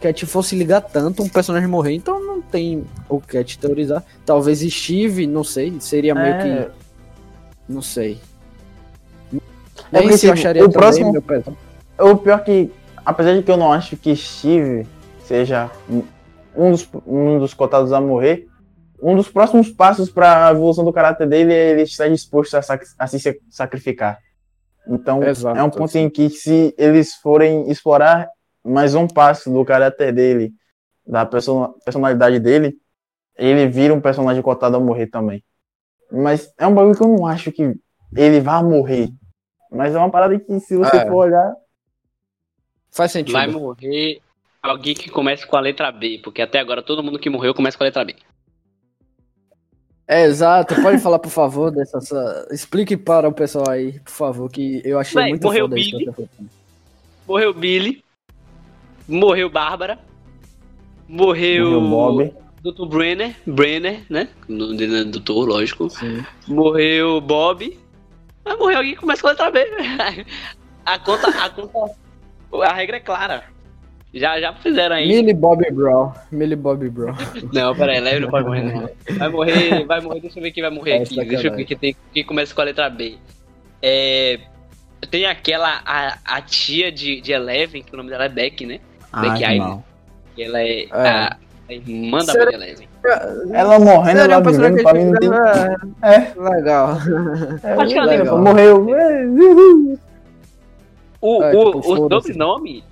S1: Cat fosse ligar tanto um personagem morrer, então não tem o Cat teorizar. Talvez Steve, não sei, seria meio
S2: É.
S1: que. Não sei.
S2: É
S1: Nem
S2: porque,
S1: se eu
S2: tipo,
S1: acharia
S2: o
S1: também
S2: próximo-
S1: meio pesado.
S2: O pior que, apesar de que eu não acho que Steve seja um dos, um dos cotados a morrer, um dos próximos passos para a evolução do caráter dele é ele estar disposto a, sac- a se sac- sacrificar. Então,
S1: Exato,
S2: é um ponto em que se eles forem explorar mais um passo do caráter dele, da perso- personalidade dele, ele vira um personagem cotado a morrer também. Mas é um bagulho que eu não acho que ele vá morrer. Mas é uma parada que, se você
S1: É.
S2: for olhar,
S1: Faz sentido.
S3: vai morrer alguém que comece com a letra B, porque até agora todo mundo que morreu começa com a letra B.
S1: É, exato. Pode falar, por favor, dessa. essa- Explique para o pessoal aí, por favor, que eu achei
S3: Véi,
S1: muito
S3: morreu
S1: foda isso
S3: Billy.
S1: falou.
S3: Morreu Billy, morreu Bárbara, morreu,
S2: morreu Bob.
S3: Dr. Brenner, Brenner, né? O nome dele é doutor, lógico.
S1: Sim.
S3: Morreu Bob. Vai morrer alguém que começa com a letra B. [laughs] A conta, a conta, a regra é clara. Já, já fizeram aí.
S1: Millie Bobby Brown. Millie Bobby Brown. [laughs]
S3: Não, peraí, Leve não pode morrer, não. Vai morrer, vai morrer, deixa eu ver quem vai morrer
S1: É,
S3: aqui. Deixa eu ver quem, tem, quem começa com a letra B. É, tem aquela, a, a tia de, de Eleven, que o nome dela é Beck, né?
S2: Ah,
S3: Beck Island. ela é,
S1: É.
S3: A, a irmã da
S1: Será-
S3: Beck Eleven.
S2: Ela morrendo,
S1: Seria
S2: ela
S1: um personagem
S2: vivendo, pra mim não tem. É.
S1: É, legal. [laughs]
S3: Acho que ela
S1: legal.
S2: Morreu. [laughs]
S3: O,
S1: É,
S3: o,
S1: tipo,
S3: o sobrenome,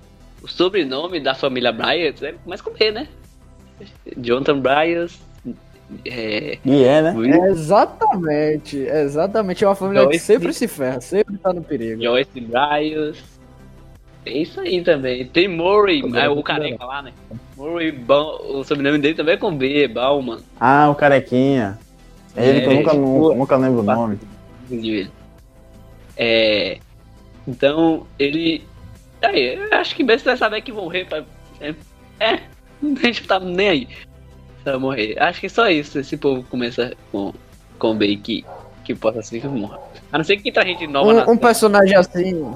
S3: o sobrenome da família Bryant é mais com B, né? Jonathan Bryant, é,
S2: E é, né?
S3: Will,
S1: Exatamente, exatamente. É uma família que
S3: Joyce.
S1: sempre se ferra, sempre tá no perigo.
S3: Joyce Bryant. É isso aí também. Tem Murray, é,
S1: eu
S3: o
S1: vou
S3: careca lá, né? Murray, Baum, o sobrenome dele também é com B, Bauman.
S2: Ah, o carequinha. Ele que eu
S3: É,
S2: nunca,
S3: tipo,
S2: nunca, nunca lembro o nome.
S3: É, então, ele. Aí, eu acho que bem você vai saber que morrer. Pra, é, é, [laughs] a gente tá nem aí. Só morrer. Acho que só isso. Esse povo começa com, com bem que, que possa ser que morra. A não ser que entra gente nova na
S1: Um, um personagem assim.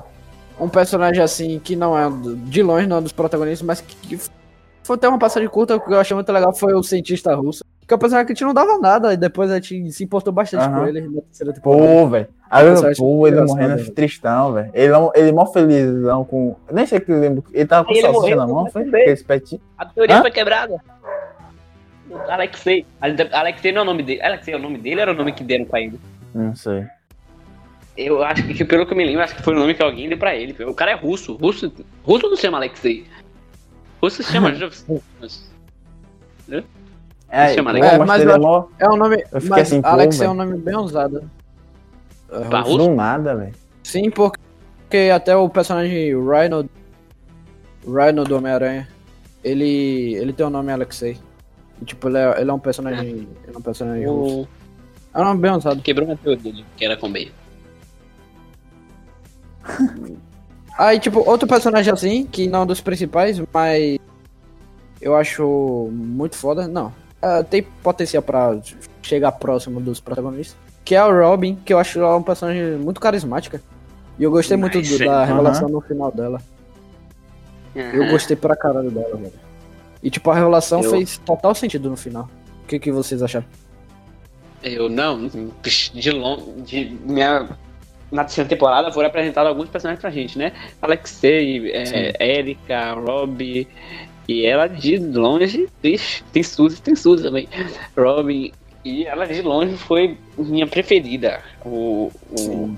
S1: Um personagem assim que não é de longe, não é dos protagonistas, mas que, que foi até uma passagem curta, que eu achei muito legal foi o cientista russo. Que é um personagem que a gente não dava nada, e depois a gente se importou bastante
S2: Aham.
S1: com ele na terceira temporada.
S2: Pô, velho. Aí,
S1: eu
S2: pô, ele morrendo
S1: velho.
S2: tristão, velho. Ele, é ele é mó felizão com. Nem sei que eu lembro. Ele tava com
S3: Ele
S2: salsicha na mão, foi? Esse petinho.
S3: A teoria
S2: Hã?
S3: foi quebrada. Alexei. Ale- Alexei não é o nome dele. Alexei é o nome dele ou era o nome que deram pra ele?
S2: Não sei.
S3: Eu acho que, pelo que eu me lembro, acho que foi o nome que alguém deu pra ele. O cara é russo. Russo, russo não se chama Alexei. Russo se chama. [laughs]
S2: É,
S3: chama
S2: pô,
S3: Alex.
S1: É, mas eu
S2: é.
S1: É um nome. Mas
S2: assim, pô,
S1: Alex é um nome bem usado. É,
S3: Pra
S1: russo.
S3: russo?
S2: Do nada, velho.
S1: Sim, porque, porque até o personagem Rhino, Rhino do Homem-Aranha, ele, ele tem o nome Alexei. E, tipo, ele é, ele é um personagem. Ele é um personagem russo.
S3: O...
S1: É um nome bem usado.
S3: Quebrou uma teoria dele, que era com B. [laughs]
S1: Aí, tipo, outro personagem assim, que não é um dos principais, mas eu acho muito foda. Não. É, tem potencial pra chegar próximo dos protagonistas. Que é o Robin, que eu acho ela um personagem muito carismática. E eu gostei muito do- da revelação no final dela. Eu gostei pra caralho dela, velho. E tipo, a revelação
S3: Eu-
S1: fez total sentido no final. O que, que vocês acharam?
S3: Eu não, de longe, de minha na terceira temporada foram apresentados alguns personagens pra gente, né? Alexei, é, Erika, Rob e ela de longe, ixi, tem Suzy, tem Suzy também. Robin e ela de longe foi minha preferida. O, o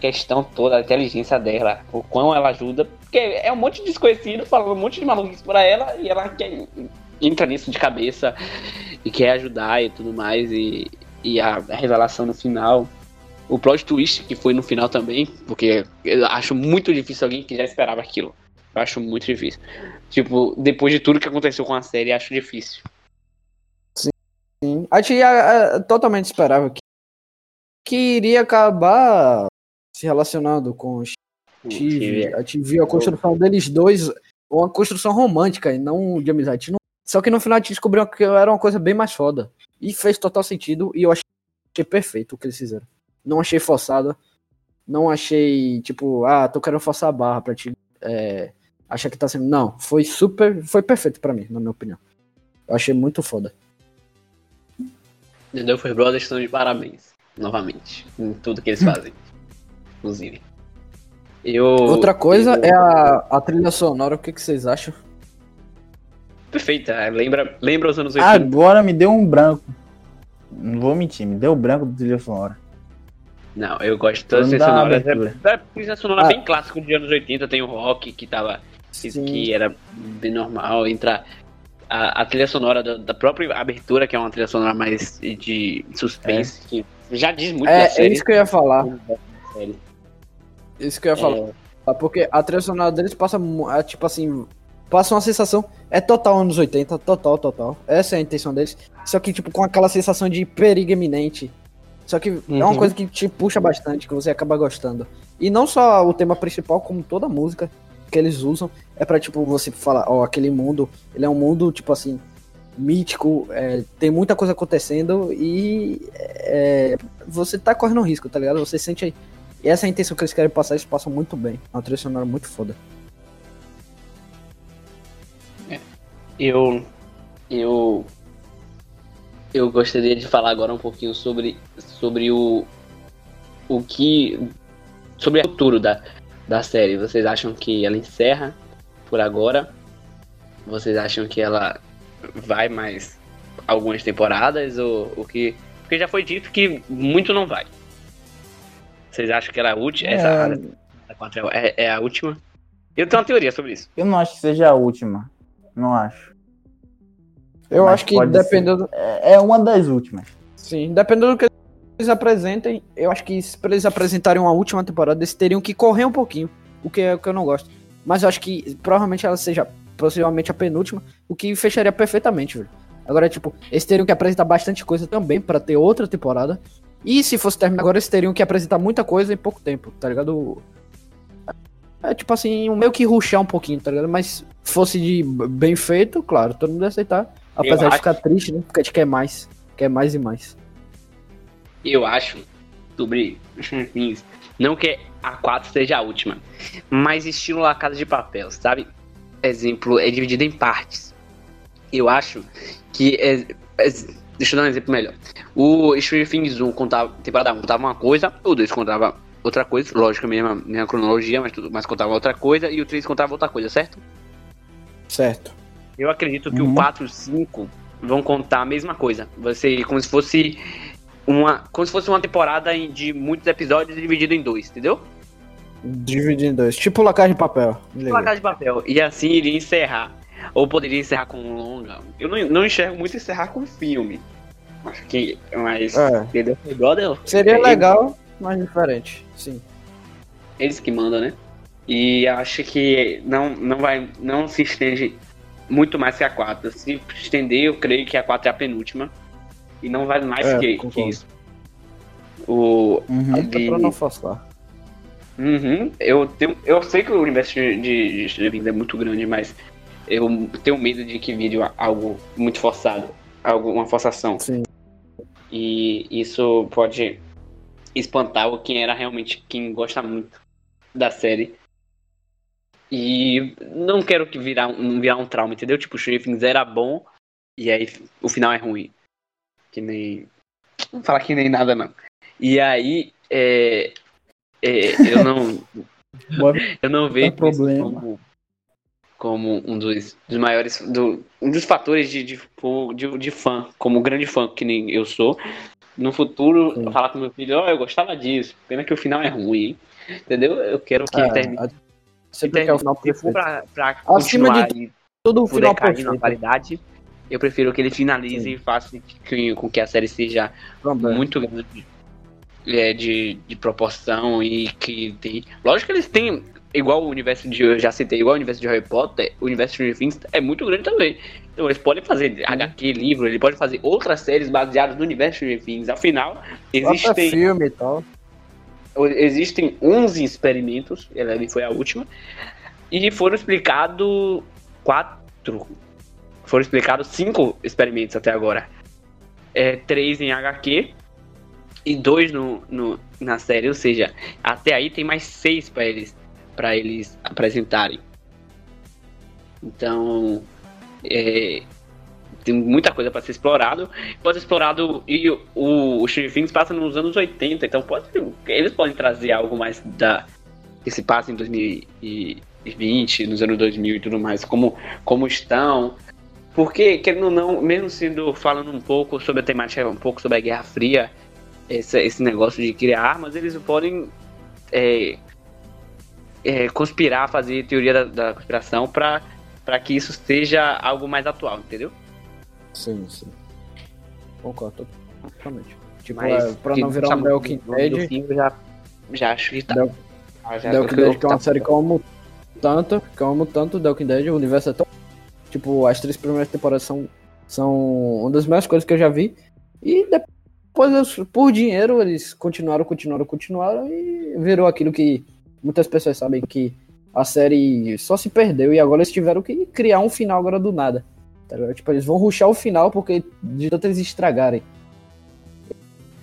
S3: questão toda, a inteligência dela, o quão ela ajuda, porque é um monte de desconhecido falando um monte de maluquice pra ela e ela quer entra nisso de cabeça e quer ajudar e tudo mais e, e a revelação no final o plot twist que foi no final também porque eu acho muito difícil alguém que já esperava aquilo eu acho muito difícil tipo depois de tudo que aconteceu com a série acho difícil
S1: Sim. A gente é, é, totalmente esperava que, que iria acabar se relacionando com o Steve. A gente viu a construção deles dois, uma construção romântica e não de amizade. A Só que no final a gente descobriu que era uma coisa bem mais foda. E fez total sentido e eu achei perfeito o que eles fizeram. Não achei forçado. Não achei, tipo, ah, tô querendo forçar a barra pra te é, achar que tá sendo. Não, foi super. Foi perfeito pra mim, na minha opinião. Eu achei muito foda.
S3: The Duffer Brothers estão de parabéns novamente em tudo que eles fazem [laughs] inclusive eu
S1: Outra coisa
S3: eu-
S1: é a, a trilha sonora, o que, que vocês acham?
S3: perfeita é, lembra lembra os anos 80
S2: Agora me deu um branco. Não vou mentir, me deu branco do trilha sonora.
S3: Não, eu gosto de todas as
S2: uma
S3: sonoras. É, é trilha sonora
S1: Ah.
S3: bem clássico dos anos 80, tem o rock que tava. Que,
S1: Sim.
S3: que era bem normal. Entra a, a trilha sonora da, da própria abertura, que é uma trilha sonora mais de suspense, que já diz muito da
S1: É, é
S3: série.
S1: isso que eu ia falar. Isso que eu ia falar.
S3: É,
S1: Porque a trilha sonora deles passa, é, tipo assim, passa uma sensação. É total anos 80, total, total. Essa é a intenção deles. Só que, tipo, com aquela sensação de perigo iminente. Só que é uma
S3: Uhum.
S1: coisa que te puxa bastante, que você acaba gostando. E não só o tema principal, como toda a música que eles usam. É pra, tipo, você falar, ó, aquele mundo, ele é um mundo, tipo assim, mítico, é, tem muita coisa acontecendo e é, você tá correndo risco, tá ligado? Você sente aí. E essa é a intenção que eles querem passar, eles passam muito bem. É uma trilha sonora muito foda.
S3: eu. Eu. Eu gostaria de falar agora um pouquinho sobre, sobre o. O que. Sobre o futuro da, da série. Vocês acham que ela encerra por agora? Vocês acham que ela vai mais algumas temporadas? Ou o que. Porque já foi dito que muito não vai. Vocês acham que ela é a última? Essa
S2: É.
S3: a quatro é, é a última? Eu tenho uma teoria sobre isso.
S2: Eu não acho que seja a última. Não acho.
S1: Eu
S2: Mas
S1: acho que dependendo.
S2: É, é uma das últimas.
S1: Sim, dependendo do que eles apresentem, eu acho que se pra eles apresentarem uma última temporada, eles teriam que correr um pouquinho. O que é o que eu não gosto. Mas eu acho que provavelmente ela seja possivelmente a penúltima, o que fecharia perfeitamente, velho. Agora, tipo, eles teriam que apresentar bastante coisa também pra ter outra temporada. E se fosse terminar agora, eles teriam que apresentar muita coisa em pouco tempo, tá ligado? É tipo assim, um meio que ruxar um pouquinho, tá ligado? Mas fosse de bem feito, claro, todo mundo ia aceitar. Apesar
S3: Eu
S1: de ficar triste, né? Porque a gente quer mais. Quer mais e mais.
S3: Eu acho sobre não que a 4 seja a última, mas estilo La Casa de Papel, sabe? Exemplo, é dividido em partes. Eu acho que. É, é, deixa eu dar um exemplo melhor. O Stranger Things 1 contava, temporada 1 contava uma coisa, o 2 contava outra coisa, lógico, a mesma, mesma cronologia, mas, tudo, mas contava outra coisa, e o 3 contava outra coisa, certo?
S1: Certo.
S3: Eu acredito que
S1: Uhum.
S3: o 4 e o 5 vão contar a mesma coisa. Vai ser como se fosse uma, como se fosse uma temporada em- de muitos episódios dividido em dois, entendeu?
S1: Dividir em dois. Tipo La Casa de Papel. Liga.
S3: casa de papel. E assim iria encerrar. Ou poderia encerrar com um longa. Eu não, não enxergo muito encerrar com filme. Acho que. Mas.
S1: É.
S3: Entendeu? Brother,
S1: Seria
S3: eles-
S1: legal, mas diferente. Sim.
S3: Eles que mandam, né? E acho que não, não vai. Não se estende muito mais que a 4. Se estender, eu creio que a 4 é a penúltima. E não vai mais
S1: É,
S3: que, que isso. O,
S1: Uhum.
S3: De-
S1: Pra não forçar.
S3: Uhum. Eu, tenho, eu sei que o universo de, de, Things é muito grande, mas eu tenho medo de que vire algo muito forçado, algo, uma forçação.
S1: Sim.
S3: E isso pode espantar o quem era realmente quem gosta muito da série. E não quero que virar, um- virar um trauma, entendeu? Tipo, o Things era bom e aí o final é ruim. Que nem. Não falar que nem nada, não. E aí, é, é, eu não. [laughs] Eu não vejo
S1: é
S3: como, como um dos, dos maiores. Do, um dos fatores de, de, de, de fã, como grande fã que nem eu sou. No futuro,
S1: Sim.
S3: falar com meu filho, ó, eu gostava disso. Pena que o final é ruim? Entendeu? Eu quero que
S1: É,
S3: termine.
S1: a- Sempre quer o final perfeito.
S3: pra, pra
S1: Acima de
S3: e
S1: Tudo o final
S3: cair na
S1: perfeito.
S3: qualidade, eu prefiro que ele finalize
S1: Sim.
S3: e faça que, com que a série seja
S1: Também.
S3: muito grande é, de, de proporção e que tem. Lógico que eles têm, igual o universo de. Eu já citei, igual o universo de Harry Potter, o universo de Stranger Things é muito grande também. Então eles podem fazer HQ, livro, eles podem fazer outras séries baseadas no universo de Stranger Things. Afinal, existem,
S1: filme e tal.
S3: existem 11 experimentos, Eleven foi a última, e foram explicados quatro. Foram explicados cinco experimentos até agora. É, três em HQ e dois no, no, na série, ou seja, até aí tem mais seis para eles para eles apresentarem. Então, é, tem muita coisa para ser explorado. Pode ser explorado e o, o Stranger Things passa nos anos 80, então pode, eles podem trazer algo mais da que se passa em 2020, nos anos 2000 e tudo mais, como como estão. Porque, querendo ou não, mesmo sendo falando um pouco sobre a temática, um pouco sobre a Guerra Fria, esse, esse negócio de criar armas, eles podem é, é, conspirar, fazer teoria da, da conspiração para que isso seja algo mais atual, entendeu?
S1: Sim, sim. Concordo totalmente. Tipo,
S3: Mas
S1: é, pra não virar um
S3: do
S1: Dead,
S3: eu já, já acho que tá.
S1: The-
S3: Ah,
S1: Dead que é uma
S3: tá-
S1: série que eu amo tanto, amo tanto The Walking Dead, o universo é tão... Tipo, as três primeiras temporadas são, são uma das melhores coisas que eu já vi. E depois, por dinheiro, eles continuaram, continuaram, continuaram e virou aquilo que muitas pessoas sabem que a série só se perdeu e agora eles tiveram que criar um final agora do nada. Tá? Tipo, eles vão ruxar o final porque de tanto eles estragarem.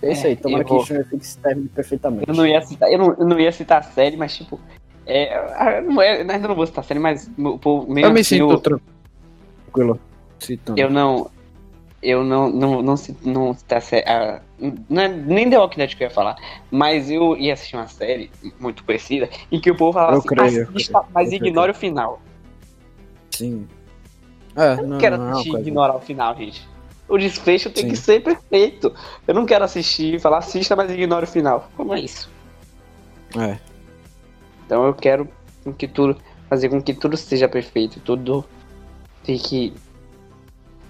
S1: É isso
S3: É,
S1: aí, tomara
S3: eu
S1: que Things termine perfeitamente.
S3: Eu não ia citar, eu não, eu não ia citar a série, mas tipo. É, ah, não é, ainda não vou citar a série, mas por, mesmo
S1: Eu me
S3: assim,
S1: sinto
S3: eu,
S1: tranquilo citando.
S3: eu não. Eu não, não, não, não série. ah, não é nem The Walking Dead que eu ia falar, mas eu ia assistir uma série muito conhecida em que o povo falava
S1: Eu
S3: assim,
S1: creio,
S3: assista,
S1: creio,
S3: mas
S1: creio.
S3: ignore o final.
S1: Sim. É,
S3: Eu não,
S1: não,
S3: quero
S1: não é
S3: assistir e ignorar o final, gente. O desfecho tem
S1: Sim.
S3: que ser perfeito. Eu não quero assistir e falar, assista, mas ignore o final. Como é isso?
S1: É.
S3: Então eu quero com que tudo, fazer com que tudo seja perfeito, tudo fique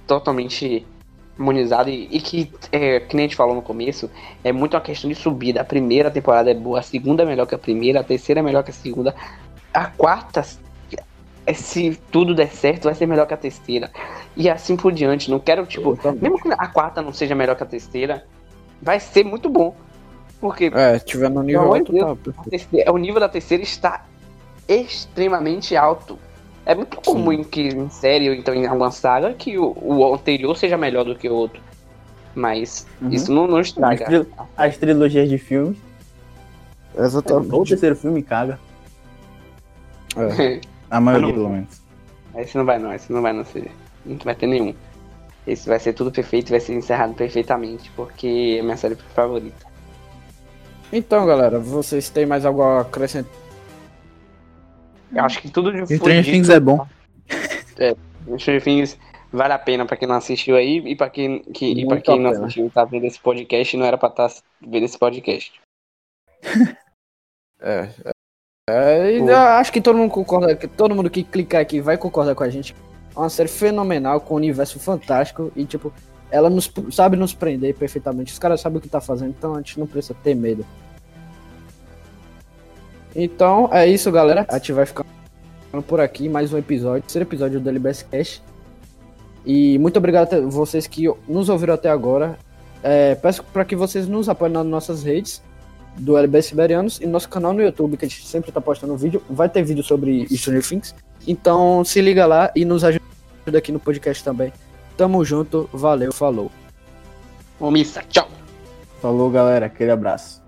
S3: totalmente harmonizado e, e que, é, que nem a gente falou no começo, é muito uma questão de subida. A primeira temporada é boa, a segunda é melhor que a primeira, a terceira é melhor que a segunda, a quarta, é, se tudo der certo, vai ser melhor que a terceira. E assim por diante. Não quero, tipo, mesmo que a quarta não seja melhor que a terceira, vai ser muito bom. Porque
S1: É, tiver no nível alto, tá
S3: a
S1: perfeito.
S3: terceira- o nível da terceira está extremamente alto. É muito comum que em série ou então em alguma saga que o, o anterior seja melhor do que o outro. Mas
S2: Uhum.
S3: isso não, não
S2: As,
S3: estraga.
S2: tri- as trilogias de filmes.
S1: Exatamente.
S2: Ou o terceiro filme caga.
S1: É.
S2: A maioria,
S3: não-
S2: pelo menos.
S3: esse não vai não, esse não vai não ser. Não vai ter nenhum. Esse vai ser tudo perfeito, vai ser encerrado perfeitamente, porque é minha série favorita.
S1: Então, galera, vocês têm mais algo a acrescentar?
S3: Eu acho que tudo de
S2: Stranger Things é bom. [laughs]
S3: Stranger Things vale a pena pra quem não assistiu aí e pra quem, que, e pra quem não
S1: pena.
S3: assistiu e tá vendo esse podcast não era pra estar vendo esse podcast. [laughs]
S1: É. é e eu acho que todo mundo concorda, que todo mundo que clicar aqui vai concordar com a gente. É uma série fenomenal, com um universo fantástico e, tipo, ela nos, sabe nos prender perfeitamente. Os caras sabem o que tá fazendo, então a gente não precisa ter medo. Então, é isso, galera. A gente vai ficando por aqui, mais um episódio, terceiro episódio do LBS Cash. E muito obrigado a vocês que nos ouviram até agora. É, peço para que vocês nos apoiem nas nossas redes do LB Siberianos e nosso canal no YouTube, que a gente sempre tá postando vídeo. Vai ter vídeo sobre Stranger Things. Então se liga lá e nos ajuda aqui no podcast também. Tamo junto, valeu, falou.
S3: Ô, Missa, tchau!
S2: Falou, galera. Aquele abraço.